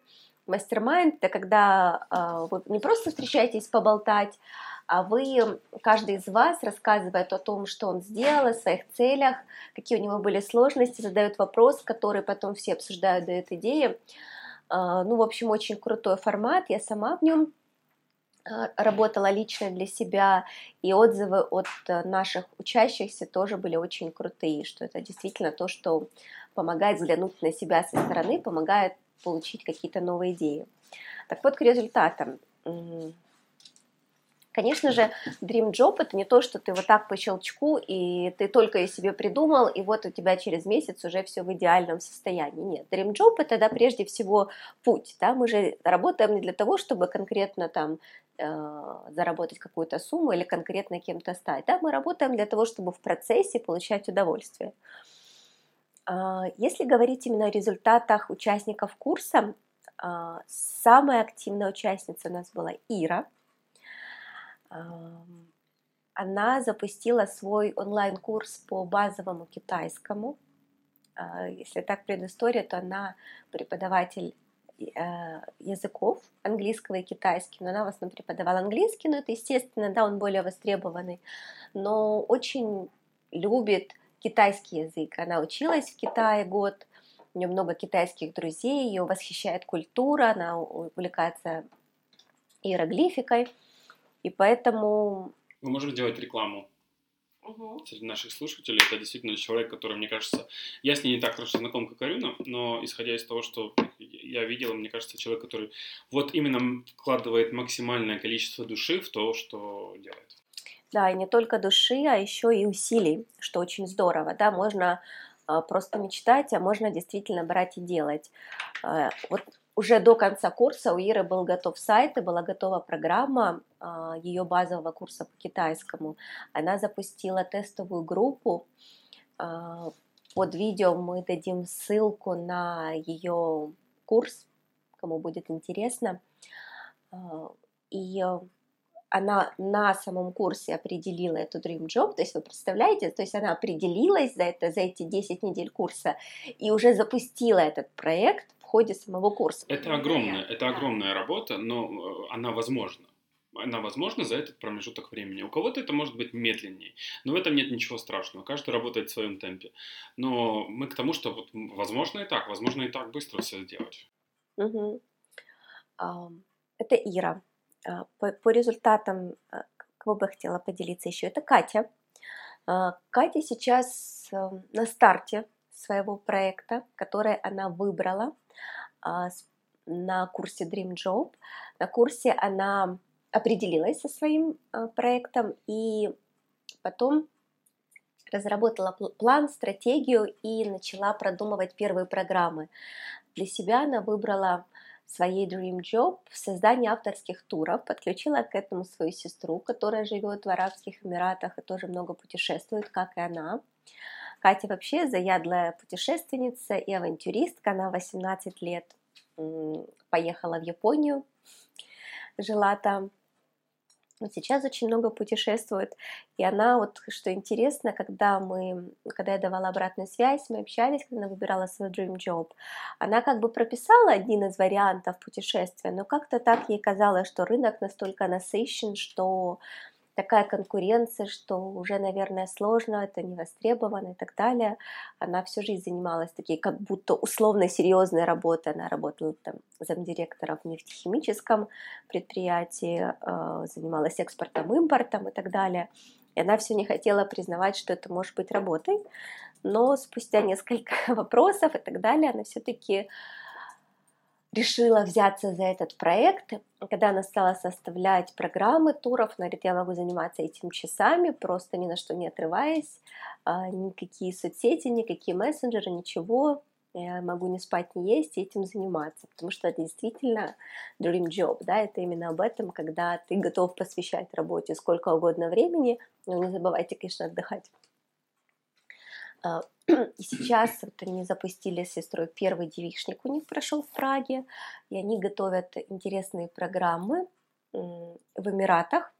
Мастер-майнд – это когда э, вы не просто встречаетесь поболтать, а вы, каждый из вас рассказывает о том, что он сделал, о своих целях, какие у него были сложности, задает вопрос, который потом все обсуждают, дают идеи. Э, ну, в общем, очень крутой формат, я сама в нем работала лично для себя, и отзывы от наших учащихся тоже были очень крутые, что это действительно то, что помогает взглянуть на себя со стороны, помогает получить какие-то новые идеи. Так вот, к результатам. Конечно же, Dream Job это не то, что ты вот так по щелчку, и ты только и себе придумал, и вот у тебя через месяц уже все в идеальном состоянии. Нет, Dream Job это да, прежде всего путь. Да? Мы же работаем не для того, чтобы конкретно там э, заработать какую-то сумму или конкретно кем-то стать. Да? Мы работаем для того, чтобы в процессе получать удовольствие. Если говорить именно о результатах участников курса, э, самая активная участница у нас была Ира – она запустила свой онлайн-курс по базовому китайскому. А, если так предыстория, то она преподаватель языков английского и китайского, но она в основном преподавала английский, но это естественно, да, он более востребованный, но очень любит китайский язык. Она училась в Китае год, у нее много китайских друзей, ее восхищает культура, она увлекается иероглификой. И поэтому... Мы можем делать рекламу угу. среди наших слушателей. Это действительно человек, который, мне кажется, я с ней не так хорошо знаком, как Арюна, но исходя из того, что я видел, мне кажется, человек, который вот именно вкладывает максимальное количество души в то, что делает. Да, и не только души, а еще и усилий, что очень здорово, да, можно а, просто мечтать, а можно действительно брать и делать. А, вот уже до конца курса у Иры был готов сайт и была готова программа а, ее базового курса по китайскому. Она запустила тестовую группу. Под видео мы дадим ссылку на ее курс, кому будет интересно. И она на самом курсе определила эту Dream Job, то есть вы представляете, то есть она определилась за, это, за эти 10 недель курса и уже запустила этот проект ходе самого курса. Это огромная, это огромная работа, но э, она возможна. Она возможна за этот промежуток времени. У кого-то это может быть медленнее, но в этом нет ничего страшного. Каждый работает в своем темпе. Но мы к тому, что вот, возможно и так, возможно и так быстро все сделать. Угу. Это Ира. А, по, по результатам, а, кого бы я хотела поделиться еще, это Катя. А, Катя сейчас эм, на старте своего проекта, который она выбрала на курсе Dream Job. На курсе она определилась со своим проектом и потом разработала план, стратегию и начала продумывать первые программы. Для себя она выбрала своей Dream Job в создании авторских туров, подключила к этому свою сестру, которая живет в Арабских Эмиратах и тоже много путешествует, как и она. Катя вообще заядлая путешественница и авантюристка. Она 18 лет поехала в Японию, жила там. Вот сейчас очень много путешествует. И она, вот что интересно, когда мы, когда я давала обратную связь, мы общались, когда она выбирала свой dream job, она как бы прописала один из вариантов путешествия, но как-то так ей казалось, что рынок настолько насыщен, что такая конкуренция, что уже, наверное, сложно, это не востребовано и так далее. Она всю жизнь занималась такие как будто условно серьезной работой. Она работала там замдиректора в нефтехимическом предприятии, э, занималась экспортом, импортом и так далее. И она все не хотела признавать, что это может быть работой. Но спустя несколько вопросов и так далее, она все-таки решила взяться за этот проект. Когда она стала составлять программы туров, она говорит, я могу заниматься этим часами, просто ни на что не отрываясь, а, никакие соцсети, никакие мессенджеры, ничего, я могу не спать, не есть и этим заниматься, потому что это действительно dream job, да, это именно об этом, когда ты готов посвящать работе сколько угодно времени, но не забывайте, конечно, отдыхать. А, и сейчас вот они запустили с сестрой первый девичник у них прошел в Праге, и они готовят интересные программы в Эмиратах.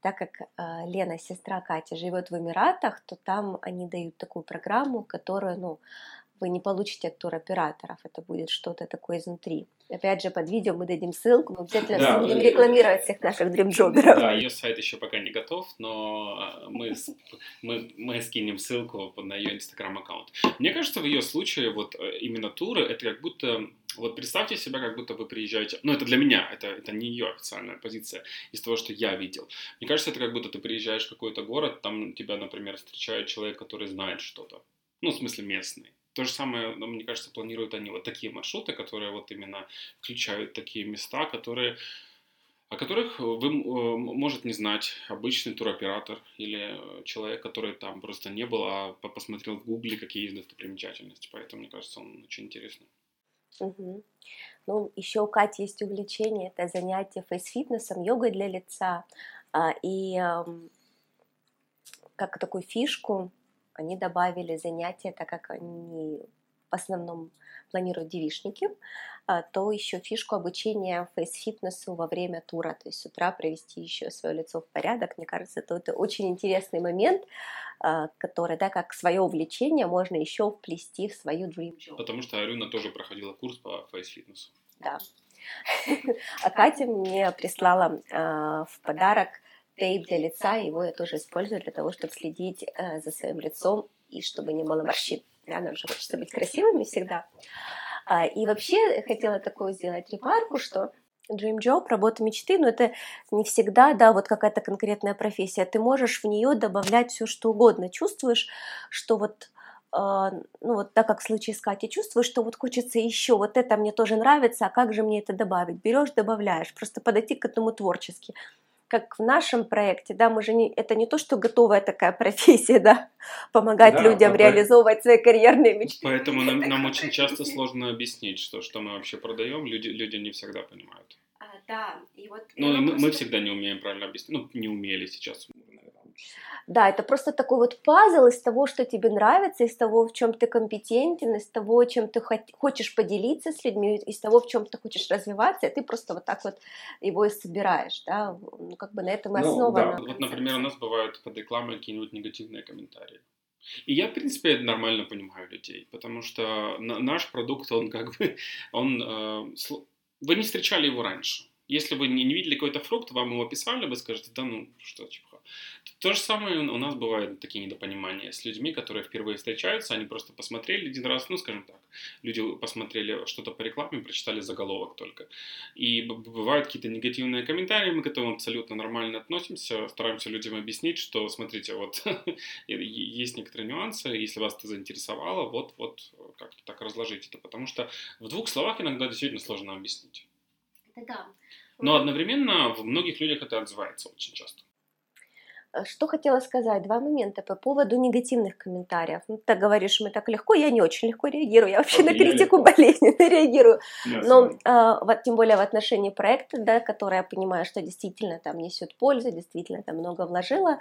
Так как а, Лена, сестра Кати, живет в Эмиратах, то там они дают такую программу, которую, ну, вы не получите от туроператоров, это будет что-то такое изнутри. Опять же, под видео мы дадим ссылку, мы обязательно да, будем рекламировать всех наших дримджоберов. Да, ее сайт еще пока не готов, но а, мы, мы, мы скинем ссылку на ее инстаграм-аккаунт. Мне кажется, в ее случае вот э, именно туры, это как будто Вот представьте себя, как будто вы приезжаете, ну это для меня, это, это не ее официальная позиция, из того, что я видел. Мне кажется, это как будто ты приезжаешь в какой-то город, там тебя, например, встречает человек, который знает что-то, ну в смысле местный. То же самое, ну, мне кажется, планируют они вот такие маршруты, которые вот именно включают такие места, которые о которых вы э, может не знать обычный туроператор или человек, который там просто не был, а посмотрел в гугле, какие есть достопримечательности. Поэтому, мне кажется, он очень интересный. Угу. Ну, еще у Кати есть увлечение, это занятие фейс-фитнесом, йогой для лица. А, и как такую фишку они добавили занятия, так как они в основном планируют девишники, а, то еще фишку обучения фейс-фитнесу во время тура, то есть с утра привести еще свое лицо в порядок. Мне кажется, это, это очень интересный момент, а, который, да, как свое увлечение можно еще вплести в свою dream job. Потому что Арюна тоже проходила курс по фейс-фитнесу. Да. А Катя мне прислала а, в подарок тейп для лица, его я тоже использую для того, чтобы следить э, за своим лицом и чтобы не было морщин. Да, нам же хочется быть красивыми всегда. А, и вообще хотела такую сделать ремарку, что Dream Job, работа мечты, но это не всегда, да, вот какая-то конкретная профессия. Ты можешь в нее добавлять все, что угодно. Чувствуешь, что вот Uh, ну вот так как в случае с Катей чувствуешь, что вот хочется еще, вот это мне тоже нравится, а как же мне это добавить? Берешь, добавляешь, просто подойти к этому творчески как в нашем проекте, да, мы же не, это не то, что готовая такая профессия, да, помогать да, людям реализовывать свои карьерные мечты. Поэтому нам, нам очень часто сложно объяснить, что, что мы вообще продаем, люди, люди не всегда понимают. А, да, и вот... Ну, мы, мы всегда не умеем правильно объяснить, ну, не умели сейчас, да, это просто такой вот пазл из того, что тебе нравится, из того, в чем ты компетентен, из того, чем ты хочешь поделиться с людьми, из того, в чем ты хочешь развиваться, и ты просто вот так вот его и собираешь, да, ну, как бы на этом и основано. Ну, да, вот, например, у нас бывают под рекламой какие-нибудь негативные комментарии. И я, в принципе, нормально понимаю людей, потому что наш продукт, он как бы, он, э, вы не встречали его раньше. Если вы не видели какой-то фрукт, вам его описали, вы скажете, да ну, что, типа, то же самое у нас бывают такие недопонимания с людьми, которые впервые встречаются, они просто посмотрели один раз, ну, скажем так, люди посмотрели что-то по рекламе, прочитали заголовок только. И бывают какие-то негативные комментарии, мы к этому абсолютно нормально относимся, стараемся людям объяснить, что, смотрите, вот, есть некоторые нюансы, если вас это заинтересовало, вот, вот, как-то так разложить это, потому что в двух словах иногда действительно сложно объяснить. Это да. Но одновременно в многих людях это отзывается очень часто. Э, что хотела сказать? Два момента по поводу негативных комментариев. Ну, ты говоришь, мы так легко, я не очень легко реагирую, я вообще на критику болезненно реагирую. Но э, вот, тем более в отношении проекта, да, который я понимаю, что действительно там несет пользу, действительно там много вложила,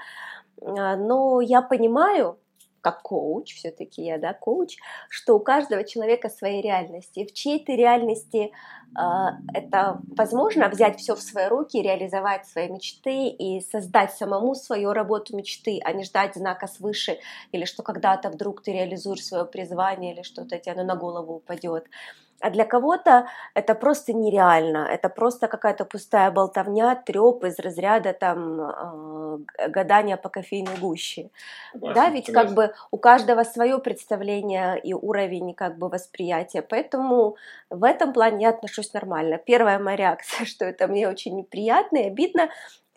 э, но я понимаю, как коуч, все-таки я, да, коуч, что у каждого человека свои реальности. В чьей-то реальности э, это возможно взять все в свои руки, реализовать свои мечты и создать самому свою работу мечты, а не ждать знака свыше, или что когда-то вдруг ты реализуешь свое призвание, или что-то тебе на голову упадет. А для кого-то это просто нереально, это просто какая-то пустая болтовня, треп из разряда там э, гадания по кофейной гуще. Согласен, да, ведь согласен. как бы у каждого свое представление и уровень как бы восприятия, поэтому в этом плане я отношусь нормально. Первая моя реакция, что это мне очень неприятно и обидно,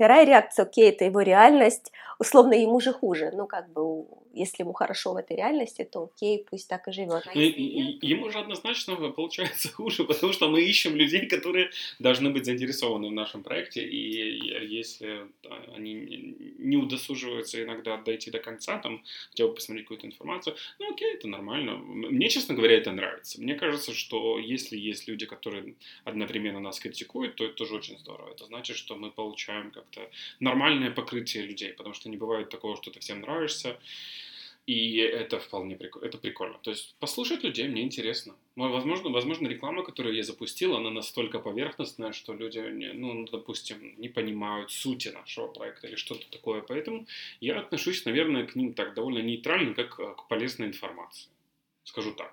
Вторая реакция, окей, это его реальность, условно ему же хуже. Ну, как бы, если ему хорошо в этой реальности, то окей, пусть так и живет. А ему же однозначно получается хуже, потому что мы ищем людей, которые должны быть заинтересованы в нашем проекте, и если они не удосуживаются иногда дойти до конца, там, хотя бы посмотреть какую-то информацию, ну окей, это нормально. Мне, честно говоря, это нравится. Мне кажется, что если есть люди, которые одновременно нас критикуют, то это тоже очень здорово. Это значит, что мы получаем как как-то нормальное покрытие людей, потому что не бывает такого, что ты всем нравишься, и это вполне прикольно, это прикольно. То есть послушать людей мне интересно. Возможно, возможно, реклама, которую я запустил, она настолько поверхностная, что люди, ну, допустим, не понимают сути нашего проекта или что-то такое. Поэтому я отношусь, наверное, к ним так довольно нейтрально, как к полезной информации. Скажу так.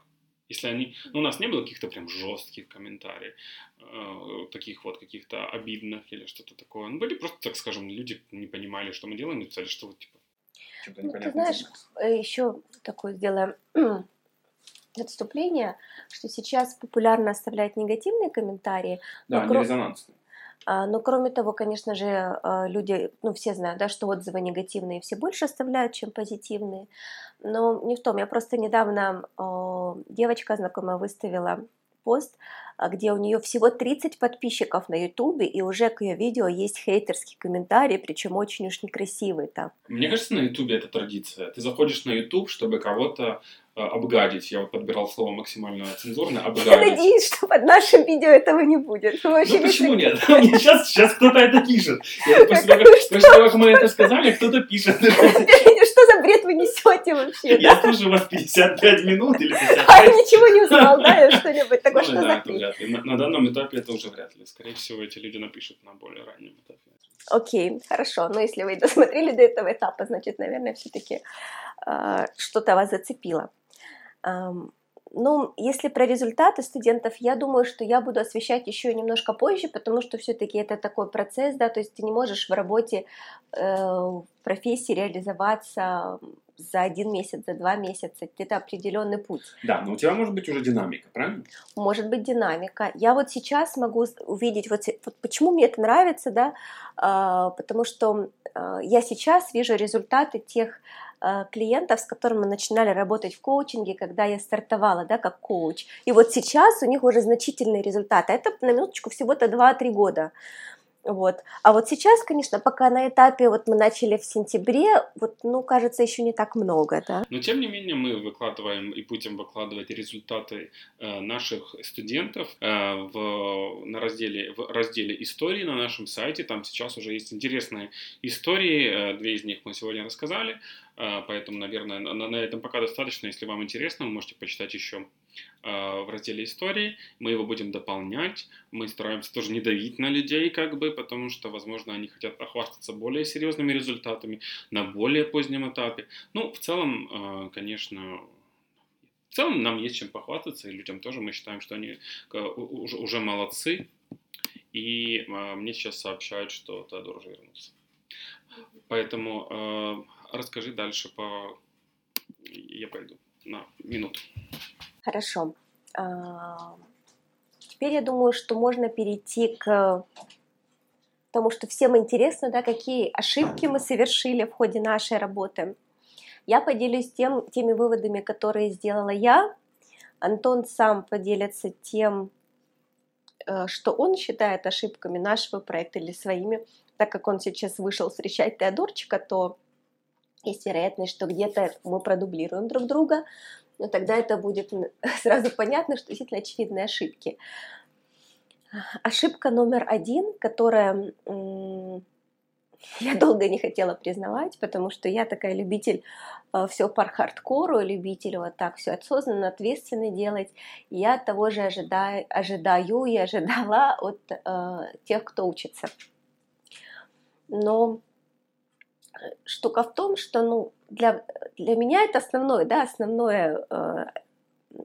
Если они... Ну, у нас не было каких-то прям жестких комментариев, э, таких вот каких-то обидных или что-то такое. Ну, были просто, так скажем, люди не понимали, что мы делаем, написали, что вот, типа, ну, ты знаешь, э, еще такое сделаем отступление, что сейчас популярно оставлять негативные комментарии. Да, кро... резонансные. А, но кроме того, конечно же, а, люди, ну все знают, да, что отзывы негативные все больше оставляют, чем позитивные. Но не в том. Я просто недавно девочка знакомая выставила пост, где у нее всего 30 подписчиков на ютубе, и уже к ее видео есть хейтерский комментарий, причем очень уж некрасивый там. Мне кажется, на ютубе это традиция. Ты заходишь на ютуб, чтобы кого-то Э, обгадить. Я вот подбирал слово максимально цензурно. Обгадить. Я надеюсь, что под нашим видео этого не будет. Ну, ну почему нет? Сейчас, сейчас кто-то это пишет. После того, как мы это сказали, кто-то пишет. Что за бред вы несете вообще? Я слушаю вас 55 минут или 55. А ничего не узнал, да, что-нибудь такое, что за На данном этапе это уже вряд ли. Скорее всего, эти люди напишут на более раннем этапе. Окей, хорошо. Но если вы досмотрели до этого этапа, значит, наверное, все-таки э, что-то вас зацепило. Ну, если про результаты студентов, я думаю, что я буду освещать еще немножко позже, потому что все-таки это такой процесс, да, то есть ты не можешь в работе, э, в профессии реализоваться за один месяц, за два месяца. Это определенный путь. Да, но у тебя может быть уже динамика, правильно? Может быть динамика. Я вот сейчас могу увидеть, вот, вот почему мне это нравится, да, э, потому что э, я сейчас вижу результаты тех клиентов, с которыми мы начинали работать в коучинге, когда я стартовала, да, как коуч. И вот сейчас у них уже значительные результаты. Это на минуточку всего-то 2-3 года. Вот. А вот сейчас, конечно, пока на этапе, вот мы начали в сентябре, вот, ну, кажется, еще не так много, да. Но, тем не менее, мы выкладываем и будем выкладывать результаты э, наших студентов э, в, на разделе, в разделе истории на нашем сайте. Там сейчас уже есть интересные истории, э, две из них мы сегодня рассказали. А, поэтому, наверное, на, этом пока достаточно. Если вам интересно, вы можете почитать еще в разделе истории. Мы его будем дополнять. Мы стараемся тоже не давить на людей, как бы, потому что, возможно, они хотят похвастаться более серьезными результатами на более позднем этапе. Ну, в целом, а, конечно, в целом нам есть чем похвастаться, и людям тоже мы считаем, что они уже, уже молодцы. И мне сейчас сообщают, что Теодор уже вернулся. Поэтому расскажи дальше по... Я пойду на минуту. Хорошо. А, теперь я думаю, что можно перейти к тому, что всем интересно, да, какие ошибки мы совершили в ходе нашей работы. Я поделюсь тем, теми выводами, которые сделала я. Антон сам поделится тем, э, что он считает ошибками нашего проекта или своими. Так как он сейчас вышел встречать Теодорчика, то есть вероятность, что где-то мы продублируем друг друга, но тогда это будет сразу понятно, что действительно очевидные ошибки. Ошибка номер один, которая я долго не хотела признавать, потому что я такая любитель э, все по хардкору, любитель вот так все осознанно, ответственно делать. Я того же ожидаю, ожидаю и ожидала от э, тех, кто учится. Но штука в том, что ну, для, для меня это основное, да, основное э,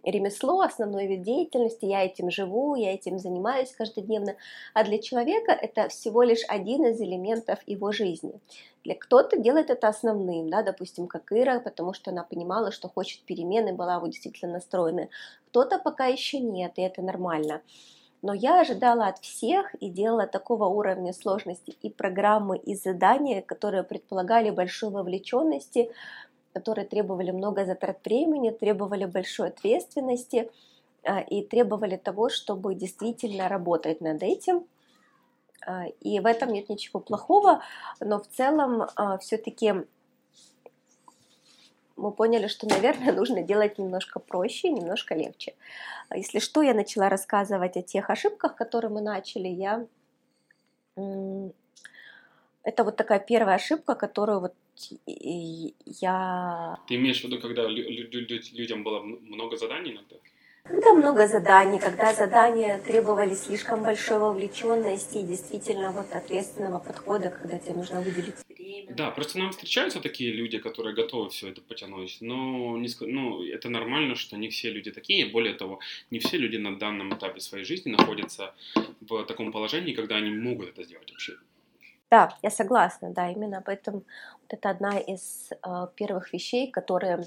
ремесло, основной вид деятельности, я этим живу, я этим занимаюсь каждодневно, а для человека это всего лишь один из элементов его жизни. Для кто-то делает это основным, да, допустим, как Ира, потому что она понимала, что хочет перемены, была вот действительно настроена. Кто-то пока еще нет, и это нормально. Но я ожидала от всех и делала такого уровня сложности и программы, и задания, которые предполагали большой вовлеченности, которые требовали много затрат времени, требовали большой ответственности а, и требовали того, чтобы действительно работать над этим. А, и в этом нет ничего плохого, но в целом а, все-таки мы поняли, что, наверное, нужно делать немножко проще, немножко легче. Если что, я начала рассказывать о тех ошибках, которые мы начали. Я... Это вот такая первая ошибка, которую вот я... Ты имеешь в виду, когда людям было много заданий иногда? Когда много заданий, когда задания требовали слишком большой вовлеченности и действительно вот ответственного подхода, когда тебе нужно выделить время. Да, просто нам встречаются такие люди, которые готовы все это потянуть, но не, ну, это нормально, что не все люди такие, более того, не все люди на данном этапе своей жизни находятся в таком положении, когда они могут это сделать вообще. Да, я согласна, да, именно поэтому вот это одна из э, первых вещей, которые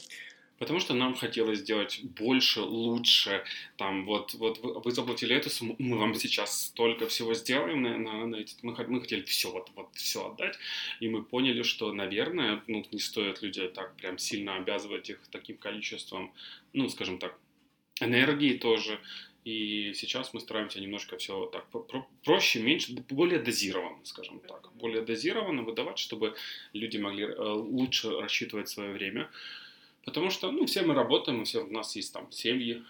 Потому что нам хотелось сделать больше, лучше. Там вот, вот вы, вы заплатили эту сумму, мы вам сейчас столько всего сделаем на, на, на эти, мы, мы хотели все вот, вот все отдать, и мы поняли, что, наверное, ну, не стоит людей так прям сильно обязывать их таким количеством, ну, скажем так, энергии тоже. И сейчас мы стараемся немножко все так проще, меньше, более дозированно, скажем так, более дозированно выдавать, чтобы люди могли э, лучше рассчитывать свое время. Потому что, ну, все мы работаем, все, у нас есть там семьи,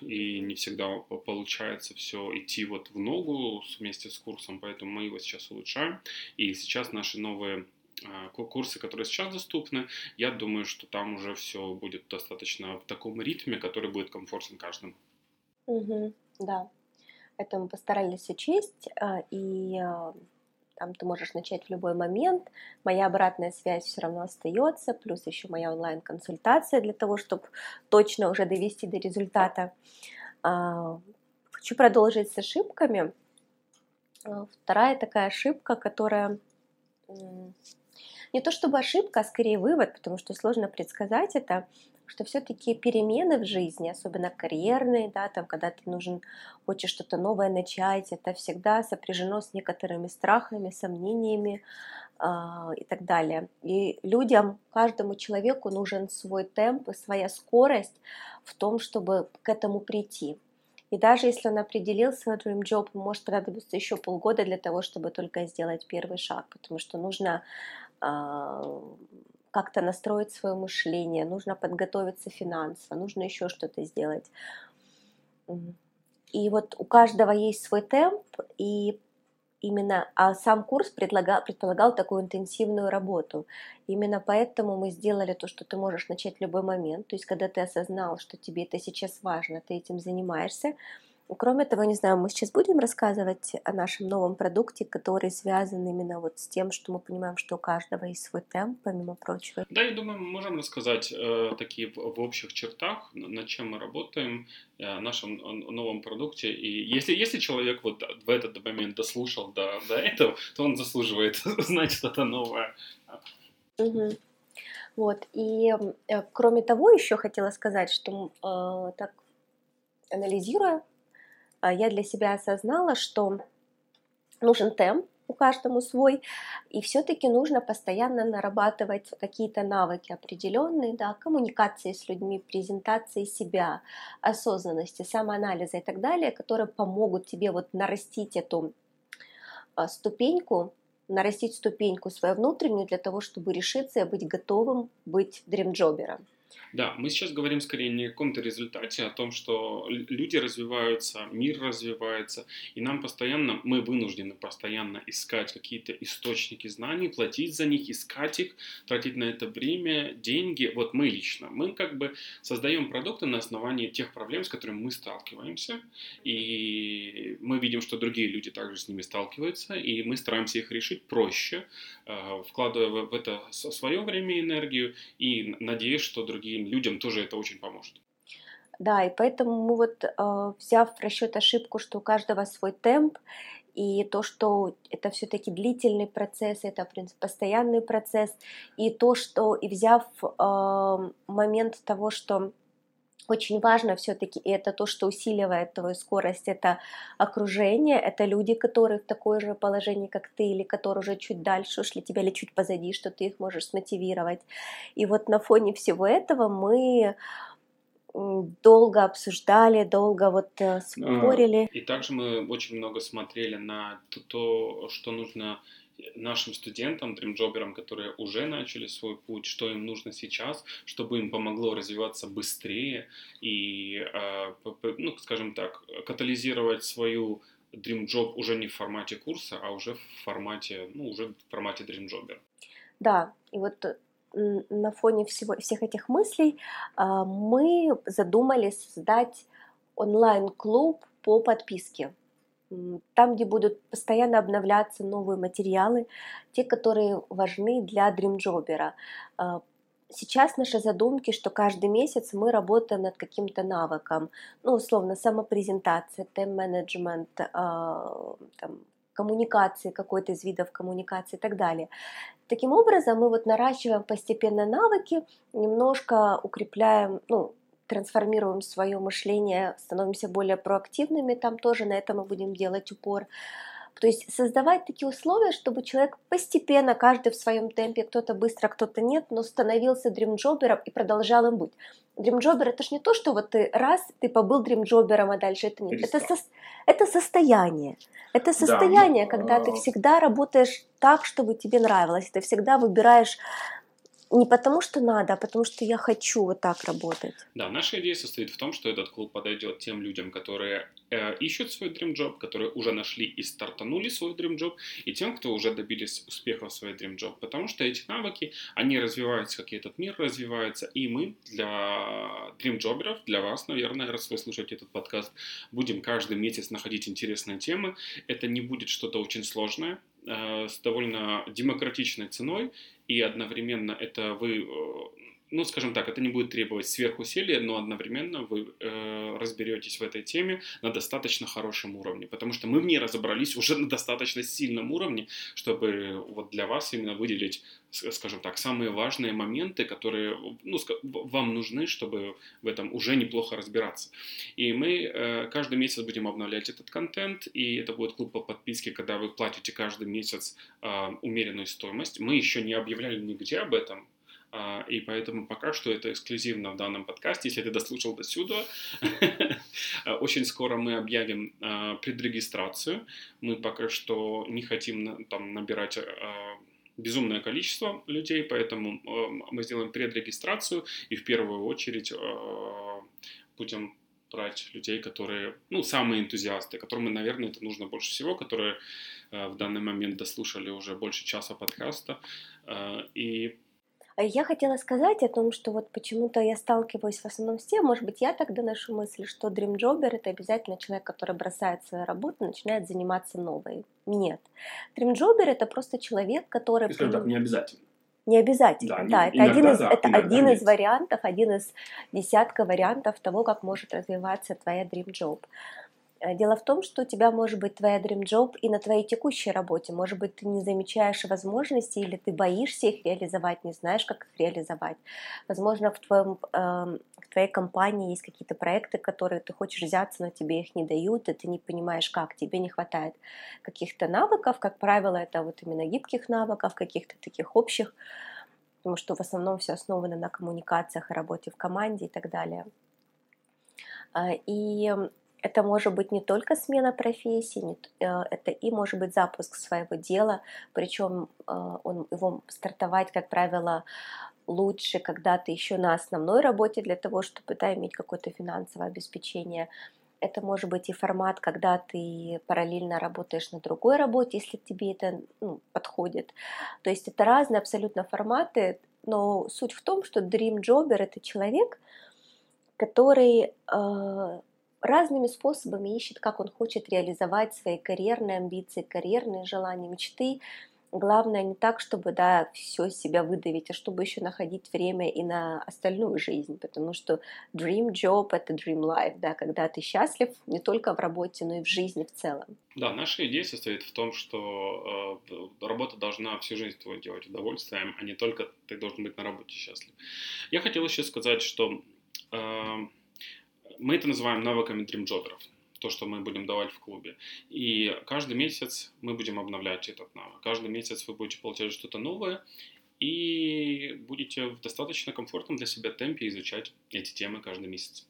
и не всегда получается все идти вот в ногу вместе с курсом, поэтому мы его сейчас улучшаем. И сейчас наши новые а, курсы, которые сейчас доступны, я думаю, что там уже все будет достаточно в таком ритме, который будет комфортен каждому. Угу, да, это мы постарались учесть, а, и а, там ты можешь начать в любой момент. Моя обратная связь все равно остается, плюс еще моя онлайн-консультация для того, чтобы точно уже довести до результата. А, хочу продолжить с ошибками. А, вторая такая ошибка, которая не то чтобы ошибка, а скорее вывод, потому что сложно предсказать это, что все-таки перемены в жизни, особенно карьерные, да, там, когда ты нужен, хочешь что-то новое начать, это всегда сопряжено с некоторыми страхами, сомнениями э, и так далее. И людям, каждому человеку нужен свой темп и своя скорость в том, чтобы к этому прийти. И даже если он определил свой dream job, может понадобиться еще полгода для того, чтобы только сделать первый шаг, потому что нужно э, как-то настроить свое мышление, нужно подготовиться финансово, нужно еще что-то сделать. И вот у каждого есть свой темп, и именно, а сам курс предлагал, предполагал такую интенсивную работу. Именно поэтому мы сделали то, что ты можешь начать в любой момент. То есть, когда ты осознал, что тебе это сейчас важно, ты этим занимаешься, Кроме того, не знаю, мы сейчас будем рассказывать о нашем новом продукте, который связан именно вот с тем, что мы понимаем, что у каждого есть свой темп, помимо прочего. Да, я думаю, мы можем рассказать э, такие в, в общих чертах, над чем мы работаем, э, о нашем новом продукте. И если, если человек вот в этот момент дослушал до, до этого, то он заслуживает знать что-то новое. Угу. Вот, и э, кроме того, еще хотела сказать, что э, так анализируя я для себя осознала, что нужен темп, у каждому свой, и все-таки нужно постоянно нарабатывать какие-то навыки определенные, да, коммуникации с людьми, презентации себя, осознанности, самоанализа и так далее, которые помогут тебе вот нарастить эту а, ступеньку, нарастить ступеньку свою внутреннюю для того, чтобы решиться и быть готовым быть дримджобером. Да, мы сейчас говорим скорее не о каком-то результате, а о том, что люди развиваются, мир развивается, и нам постоянно, мы вынуждены постоянно искать какие-то источники знаний, платить за них, искать их, тратить на это время, деньги. Вот мы лично, мы как бы создаем продукты на основании тех проблем, с которыми мы сталкиваемся, и мы видим, что другие люди также с ними сталкиваются, и мы стараемся их решить проще, э, вкладывая в это свое время и энергию, и надеясь, что другие другим людям тоже это очень поможет. Да, и поэтому мы вот, э, взяв в расчет ошибку, что у каждого свой темп, и то, что это все-таки длительный процесс, это, в принципе, постоянный процесс, и то, что, и взяв э, момент того, что очень важно все-таки, и это то, что усиливает твою скорость, это окружение, это люди, которые в такое же положении, как ты, или которые уже чуть дальше ушли тебя, или чуть позади, что ты их можешь смотивировать. И вот на фоне всего этого мы долго обсуждали, долго вот э, спорили. И также мы очень много смотрели на то, что нужно нашим студентам, дримджоберам, которые уже начали свой путь, что им нужно сейчас, чтобы им помогло развиваться быстрее и, а, ну, скажем так, катализировать свою дримджоб уже не в формате курса, а уже в формате, ну, уже в формате дримджобера. Да, и вот на фоне всего, всех этих мыслей а, мы задумали создать онлайн-клуб по подписке там, где будут постоянно обновляться новые материалы, те, которые важны для дримджобера. Сейчас наши задумки, что каждый месяц мы работаем над каким-то навыком, ну, условно, самопрезентация, тайм-менеджмент, а, коммуникации, какой-то из видов коммуникации и так далее. Таким образом, мы вот наращиваем постепенно навыки, немножко укрепляем, ну, трансформируем свое мышление, становимся более проактивными, там тоже на это мы будем делать упор. То есть создавать такие условия, чтобы человек постепенно, каждый в своем темпе, кто-то быстро, кто-то нет, но становился дримджобером и продолжал им быть. Дримджобер это ж не то, что вот ты раз, ты побыл дримджобером, а дальше это нет. Это, со, это состояние. Это состояние, да, когда ты всегда работаешь так, чтобы тебе нравилось. Ты всегда выбираешь не потому, что надо, а потому, что я хочу вот так работать. Да, наша идея состоит в том, что этот клуб подойдет тем людям, которые э, ищут свой dream job, которые уже нашли и стартанули свой dream job, и тем, кто уже добились успеха в своей dream job. Потому что эти навыки, они развиваются, как и этот мир развивается, и мы для dream джоберов, для вас, наверное, раз вы слушаете этот подкаст, будем каждый месяц находить интересные темы. Это не будет что-то очень сложное, э, с довольно демократичной ценой, и одновременно это вы, э, ну, скажем так, это не будет требовать сверхусилия, но одновременно вы э, разберетесь в этой теме на достаточно хорошем уровне, потому что мы в ней разобрались уже на достаточно сильном уровне, чтобы вот для вас именно выделить скажем так, самые важные моменты, которые ну, вам нужны, чтобы в этом уже неплохо разбираться. И мы э, каждый месяц будем обновлять этот контент, и это будет клуб по подписке, когда вы платите каждый месяц э, умеренную стоимость. Мы еще не объявляли нигде об этом, и поэтому пока что это эксклюзивно в данном подкасте. Если ты дослушал до сюда, очень скоро мы объявим uh, предрегистрацию. Мы пока что не хотим там набирать безумное количество людей, поэтому э, мы сделаем предрегистрацию и в первую очередь будем брать людей, которые, ну, самые энтузиасты, которым, наверное, это нужно больше всего, которые э, в данный момент дослушали уже больше часа подкаста, и а я хотела сказать о том, что вот почему-то я сталкиваюсь в основном с тем, может быть, я так доношу мысль, что Jobber это обязательно человек, который бросает свою работу, начинает заниматься новой. Нет. Jobber это просто человек, который... Скажем так, не обязательно. Не обязательно, да, да это, один, из, да, это один из вариантов, один из десятка вариантов того, как может развиваться твоя Dream Job. Э, дело в том, что у тебя может быть твоя dream job и на твоей текущей работе. Может быть, ты не замечаешь возможности или ты боишься их реализовать, не знаешь, как их реализовать. Возможно, в, твоем, э, в твоей компании есть какие-то проекты, которые ты хочешь взяться, но тебе их не дают, и ты не понимаешь, как. Тебе не хватает каких-то навыков. Как правило, это вот именно гибких навыков, каких-то таких общих, потому что в основном все основано на коммуникациях и работе в команде и так далее. Э, и это может быть не только смена профессии, э, это и может быть запуск своего дела, причем э, он, его стартовать, как правило, лучше, когда ты еще на основной работе для того, чтобы да, иметь какое-то финансовое обеспечение. Это может быть и формат, когда ты параллельно работаешь на другой работе, если тебе это ну, подходит. То есть это разные абсолютно форматы, но суть в том, что Dream Jobber это человек, который э, разными способами ищет, как он хочет реализовать свои карьерные амбиции, карьерные желания, мечты. Главное не так, чтобы да, все себя выдавить, а чтобы еще находить время и на остальную жизнь, потому что dream job — это dream life, да, когда ты счастлив не только в работе, но и в жизни в целом. Да, наша идея состоит в том, что э, работа должна всю жизнь твою делать удовольствием, а не только ты должен быть на работе счастлив. Я хотел еще сказать, что э, мы это называем навыками дримджоберов, то, что мы будем давать в клубе. И каждый месяц мы будем обновлять этот навык. Каждый месяц вы будете получать что-то новое, и будете в достаточно комфортном для себя темпе изучать эти темы каждый месяц.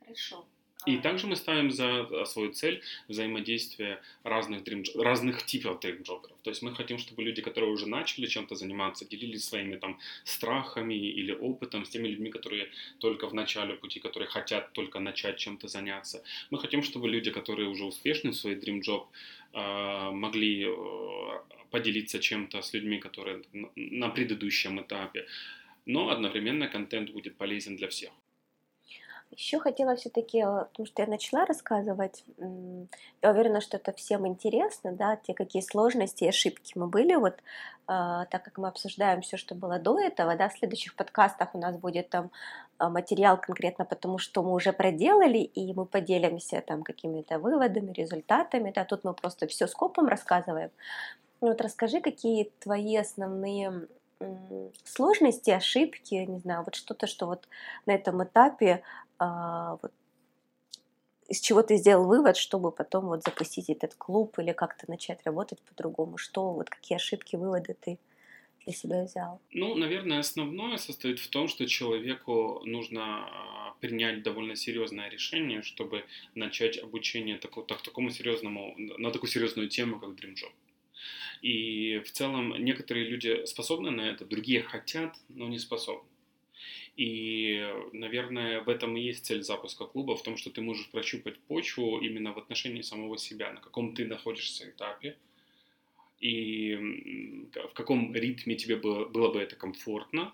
Хорошо. И также мы ставим за свою цель взаимодействие разных, дрим, разных типов дрим-джоберов. То есть мы хотим, чтобы люди, которые уже начали чем-то заниматься, делились своими там страхами или опытом с теми людьми, которые только в начале пути, которые хотят только начать чем-то заняться. Мы хотим, чтобы люди, которые уже успешны в своей job, а, могли э, поделиться чем-то с людьми, которые на предыдущем этапе. Но одновременно контент будет полезен для всех. Еще хотела все-таки, э, потому что я начала рассказывать, я уверена, что это всем интересно, да, те, какие сложности и ошибки мы были, вот, а, так как мы обсуждаем все, что было до этого, да, в следующих подкастах у нас будет там а, материал конкретно потому, что мы уже проделали, и мы поделимся там какими-то выводами, результатами, да, тут мы просто все скопом рассказываем. Ну вот расскажи, какие твои основные сложности, ошибки, не знаю, вот что-то, что вот на этом этапе а, вот, из чего ты сделал вывод, чтобы потом вот запустить этот клуб или как-то начать работать по-другому? Что, вот какие ошибки, выводы ты для себя взял? Ну, наверное, основное состоит в том, что человеку нужно а, принять довольно серьезное решение, чтобы начать обучение такому, так, такому серьезному, на такую серьезную тему, как Dream Job. И в целом некоторые люди способны на это, другие хотят, но не способны. И, наверное, в этом и есть цель запуска клуба, в том, что ты можешь прощупать почву именно в отношении самого себя, на каком ты находишься этапе, и в каком ритме тебе было, было бы это комфортно,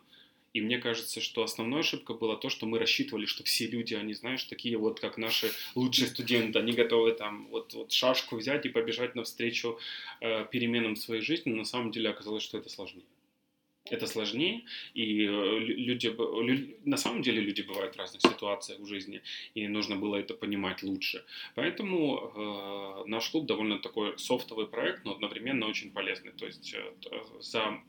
и мне кажется, что основная ошибка была то, что мы рассчитывали, что все люди, они, знаешь, такие вот, как наши лучшие студенты, они готовы там вот, вот шашку взять и побежать навстречу э, переменам своей жизни. Но на самом деле оказалось, что это сложнее. Это сложнее, и э, люди, на самом деле люди бывают в разных ситуациях в жизни, и нужно было это понимать лучше. Поэтому э, наш клуб довольно такой софтовый проект, но одновременно очень полезный. То есть э, за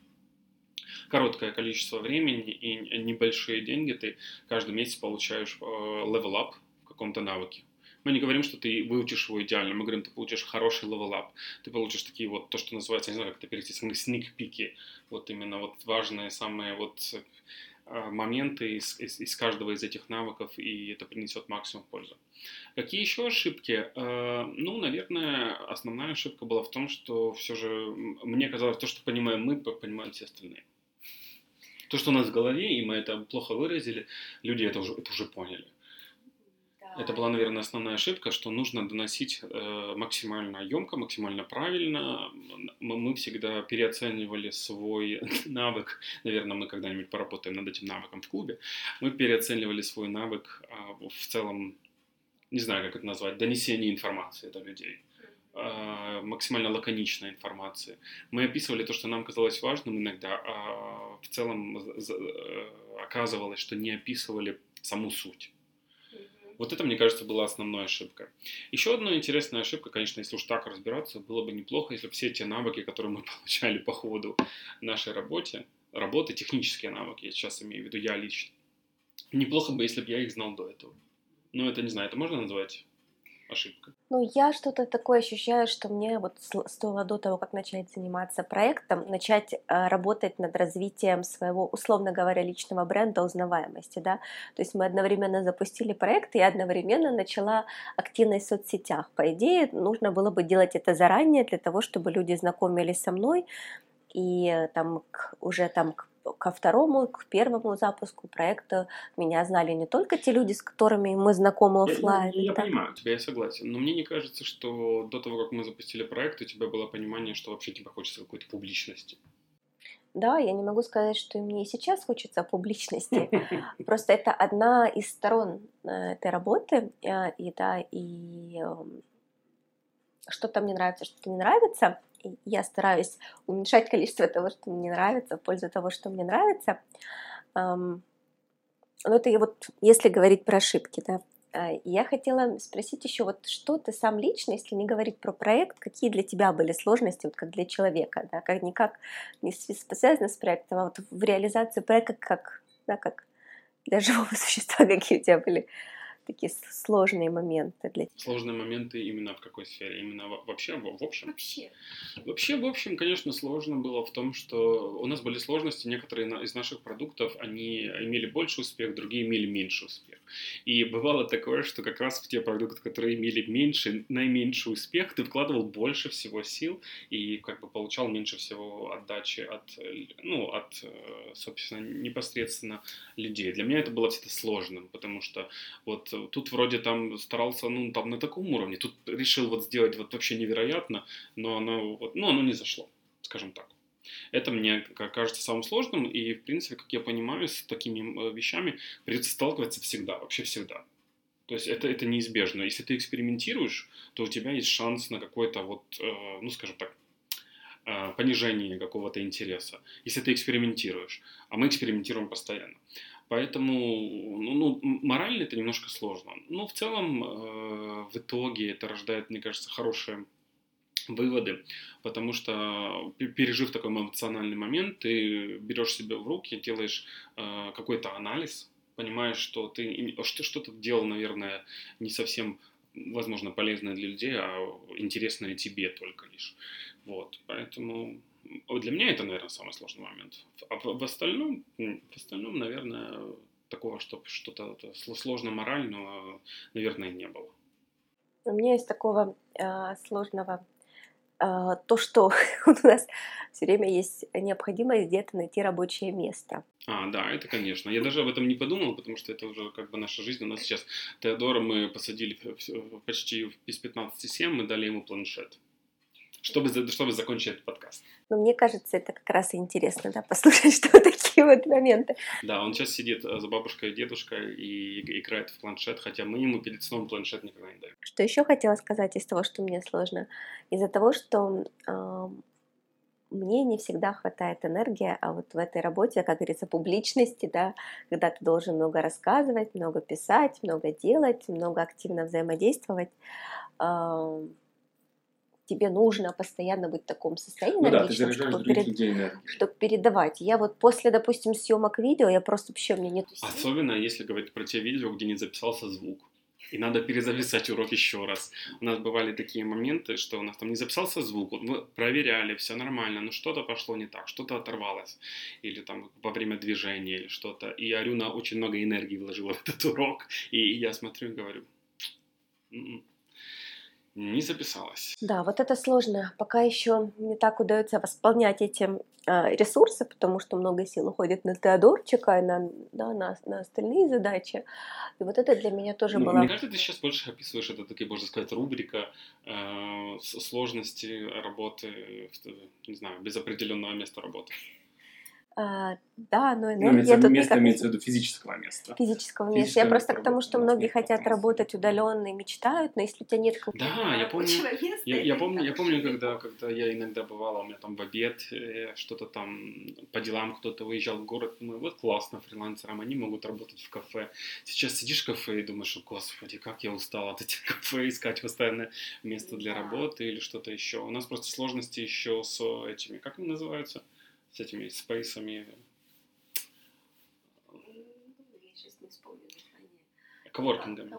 короткое количество времени и небольшие деньги ты каждый месяц получаешь level up в каком-то навыке. Мы не говорим, что ты выучишь его идеально, мы говорим, ты получишь хороший up, ты получишь такие вот, то, что называется, не знаю, как это перевести, сник-пики, вот именно вот важные самые вот э, моменты из, из, из каждого из этих навыков, и это принесет максимум пользы. Какие еще ошибки? Э, ну, наверное, основная ошибка была в том, что все же мне казалось, то, что понимаем мы, понимают все остальные то, что у нас в голове, и мы это плохо выразили, люди это уже, это уже поняли. Это была, наверное, основная ошибка, что нужно доносить э, максимально емко, максимально правильно. Мы, мы всегда переоценивали свой навык. Наверное, мы когда-нибудь поработаем над этим навыком в клубе. Мы переоценивали свой навык э, в целом, не знаю, как это назвать, донесение информации до людей. Э, максимально лаконичной информации. Мы описывали то, что нам казалось важным иногда, а в целом э, оказывалось, что не описывали саму суть. Вот это, мне кажется, была основная ошибка. Еще одна интересная ошибка, конечно, если уж так разбираться, было бы неплохо, если все те навыки, которые мы получали по ходу нашей работе, работы, технические навыки, я сейчас имею в виду я лично, неплохо бы, если бы я их знал до этого. Но это, не знаю, это можно назвать ошибка? Ну, я что-то такое ощущаю, что мне вот стоило до того, как начать заниматься проектом, начать э, работать над развитием своего, условно говоря, личного бренда узнаваемости, да. То есть мы одновременно запустили проект, и я одновременно начала активность в соцсетях. По идее, нужно было бы делать это заранее для того, чтобы люди знакомились со мной, и э, там к, уже там к ко второму, к первому запуску проекта меня знали не только те люди, с которыми мы знакомы офлайн. Я, я, я понимаю тебя, я согласен. Но мне не кажется, что до того, как мы запустили проект, у тебя было понимание, что вообще тебе хочется какой-то публичности. Да, я не могу сказать, что мне и сейчас хочется публичности. Просто это одна из сторон э, этой работы. Э, и да, и эм, что-то мне нравится, что-то не нравится я стараюсь уменьшать количество того, что мне нравится, в пользу того, что мне нравится. Но это вот если говорить про ошибки, да. А, я хотела спросить еще, вот что ты сам лично, если не говорить про проект, какие для тебя были сложности, вот как для человека, да, как никак не связано с проектом, а вот в реализации проекта как, да, как для живого существа, какие у тебя были такие сложные моменты для тебя? Сложные моменты именно в какой сфере? Именно вообще, в, общем? Вообще. Вообще, в общем, конечно, сложно было в том, что у нас были сложности, некоторые из наших продуктов, они имели больше успех, другие имели меньше успех. И бывало такое, что как раз в те продукты, которые имели меньше, наименьший успех, ты вкладывал больше всего сил и как бы получал меньше всего отдачи от, ну, от, собственно, непосредственно людей. Для меня это было всегда сложным, потому что вот тут вроде там старался, ну, там на таком уровне, тут решил вот сделать вот вообще невероятно, но оно, вот, ну, оно не зашло, скажем так. Это мне кажется самым сложным, и, в принципе, как я понимаю, с такими э, вещами придется сталкиваться всегда, вообще всегда. То есть это, это неизбежно. Если ты экспериментируешь, то у тебя есть шанс на какой-то вот, э, ну скажем так, э, понижение какого-то интереса, если ты экспериментируешь. А мы экспериментируем постоянно. Поэтому ну, ну, морально это немножко сложно. Но в целом э, в итоге это рождает, мне кажется, хорошие выводы, потому что пережив такой эмоциональный момент, ты берешь себя в руки, делаешь э, какой-то анализ, понимаешь, что ты что-то делал, наверное, не совсем, возможно, полезное для людей, а интересное тебе только лишь. Вот, поэтому для меня это, наверное, самый сложный момент. А в остальном, в остальном, наверное, такого, чтобы что-то сложно морального, наверное, не было. У меня есть такого э, сложного то, что у нас все время есть необходимость где-то найти рабочее место. А, да, это конечно. Я даже об этом не подумал, потому что это уже как бы наша жизнь. У нас сейчас Теодора мы посадили почти без 15-7, мы дали ему планшет чтобы, чтобы закончить этот подкаст. Но мне кажется, это как раз и интересно, да, послушать, что такие вот моменты. Да, он сейчас сидит э, за бабушкой и дедушкой и играет в планшет, хотя мы ему перед сном планшет никогда не даем. Что еще хотела сказать из того, что мне сложно? Из-за того, что э, мне не всегда хватает энергии, а вот в этой работе, как говорится, публичности, да, когда ты должен много рассказывать, много писать, много делать, много активно взаимодействовать, э, тебе нужно постоянно быть в таком состоянии ну, да, ты чтобы, перед... чтобы передавать. Я вот после, допустим, съемок видео, я просто вообще, у меня нет сил. Особенно, если говорить про те видео, где не записался звук. И надо перезаписать урок еще раз. У нас бывали такие моменты, что у нас там не записался звук, мы проверяли, все нормально, но что-то пошло не так, что-то оторвалось, или там во время движения, или что-то. И Арюна очень много энергии вложила в этот урок, и я смотрю и говорю, «М-м, не записалась. Да, вот это сложно. Пока еще не так удается восполнять эти э, ресурсы, потому что много сил уходит на Теодорчика и на, да, на, на остальные задачи. И вот это для меня тоже ну, было... Мне кажется, ты сейчас больше описываешь это, такие, можно сказать, рубрика э, сложности работы, не знаю, без определенного места работы. А, да, но энергия ну, тут место имеется в виду физического места. Физического места. Я просто к тому, что многие хотят работать удаленно и мечтают, но если у тебя нет Да, я помню, я, я помню, я помню, когда, когда я иногда бывала, у меня там в обед э, что-то там по делам кто-то выезжал в город, думаю, вот классно фрилансерам, они могут работать в кафе. Сейчас сидишь в кафе и думаешь, господи, как я устал от этих кафе, искать постоянно место для работы или что-то еще. У нас просто сложности еще с этими, как они называются? С этими спейсами. Коворкингами.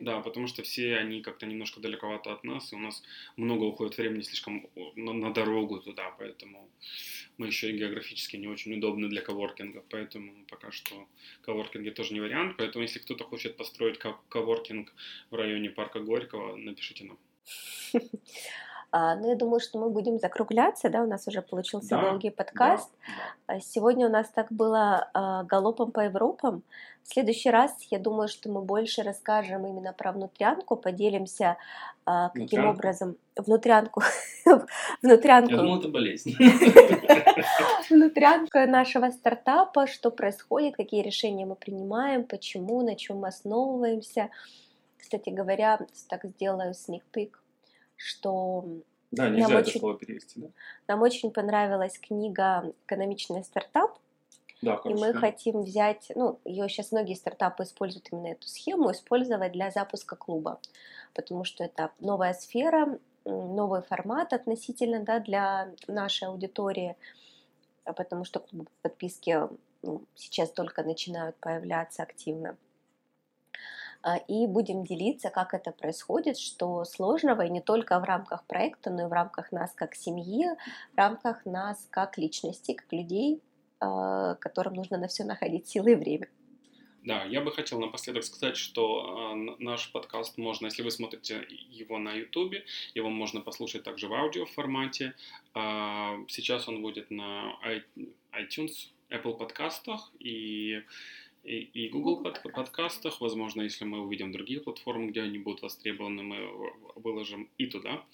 Да, потому что все они как-то немножко далековато от нас, и у нас много уходит времени слишком на, на дорогу туда, поэтому мы еще и географически не очень удобны для коворкинга, поэтому пока что коворкинги тоже не вариант, поэтому если кто-то хочет построить коворкинг в районе парка Горького, напишите нам. А, но я думаю, что мы будем закругляться, да, у нас уже получился да, долгий подкаст. Да, да. Сегодня у нас так было а, галопом по Европам. В следующий раз, я думаю, что мы больше расскажем именно про внутрянку, поделимся, а, каким внутрянку. образом... Внутрянку. внутрянку. Я думал, это болезнь. внутрянка нашего стартапа, что происходит, какие решения мы принимаем, почему, на чем мы основываемся. Кстати говоря, так сделаю sneak peek что да, нельзя нам это очень, слово перевести, да? Нам очень понравилась книга «Экономичный стартап», да, и мы хотим взять, ну, ее сейчас многие стартапы используют именно эту схему, использовать для запуска клуба, потому что это новая сфера, новый формат относительно, да, для нашей аудитории, а потому что клубы подписки ну, сейчас только начинают появляться активно. А, и будем делиться, как это происходит, что сложного, и не только в рамках проекта, но и в рамках нас как семьи, в рамках нас как личности, как людей, а, которым нужно на все находить силы и время. Да, я бы хотел напоследок сказать, что э, наш подкаст можно, если вы смотрите его на YouTube, его можно послушать также в аудио формате. Сейчас он будет на iTunes, Apple подкастах и и, и Google под, подкастах. Возможно, если мы увидим другие платформы, где они будут востребованы, мы выложим и туда.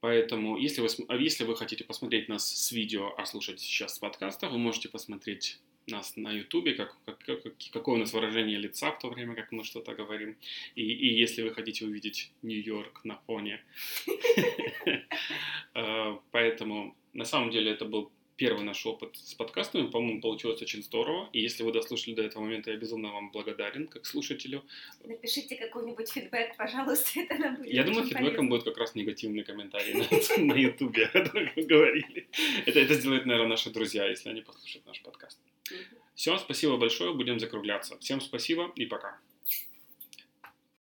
Поэтому, если вы, если вы хотите посмотреть нас с видео, а слушать сейчас с подкаста, вы можете посмотреть нас на Ютубе, как, как, как, какое у нас выражение лица в то время, как мы что-то говорим. И, и если вы хотите увидеть Нью-Йорк на фоне. Э, поэтому на самом деле это был первый наш опыт с подкастами. По-моему, получилось очень здорово. И если вы дослушали до этого момента, я безумно вам благодарен, как слушателю. Напишите какой-нибудь фидбэк, пожалуйста, это нам будет Я думаю, фидбэком будет как раз негативный комментарий на Ютубе, о котором мы говорили. Это сделают, наверное, наши друзья, если они послушают наш подкаст. Все, спасибо большое, будем закругляться. Всем спасибо и пока.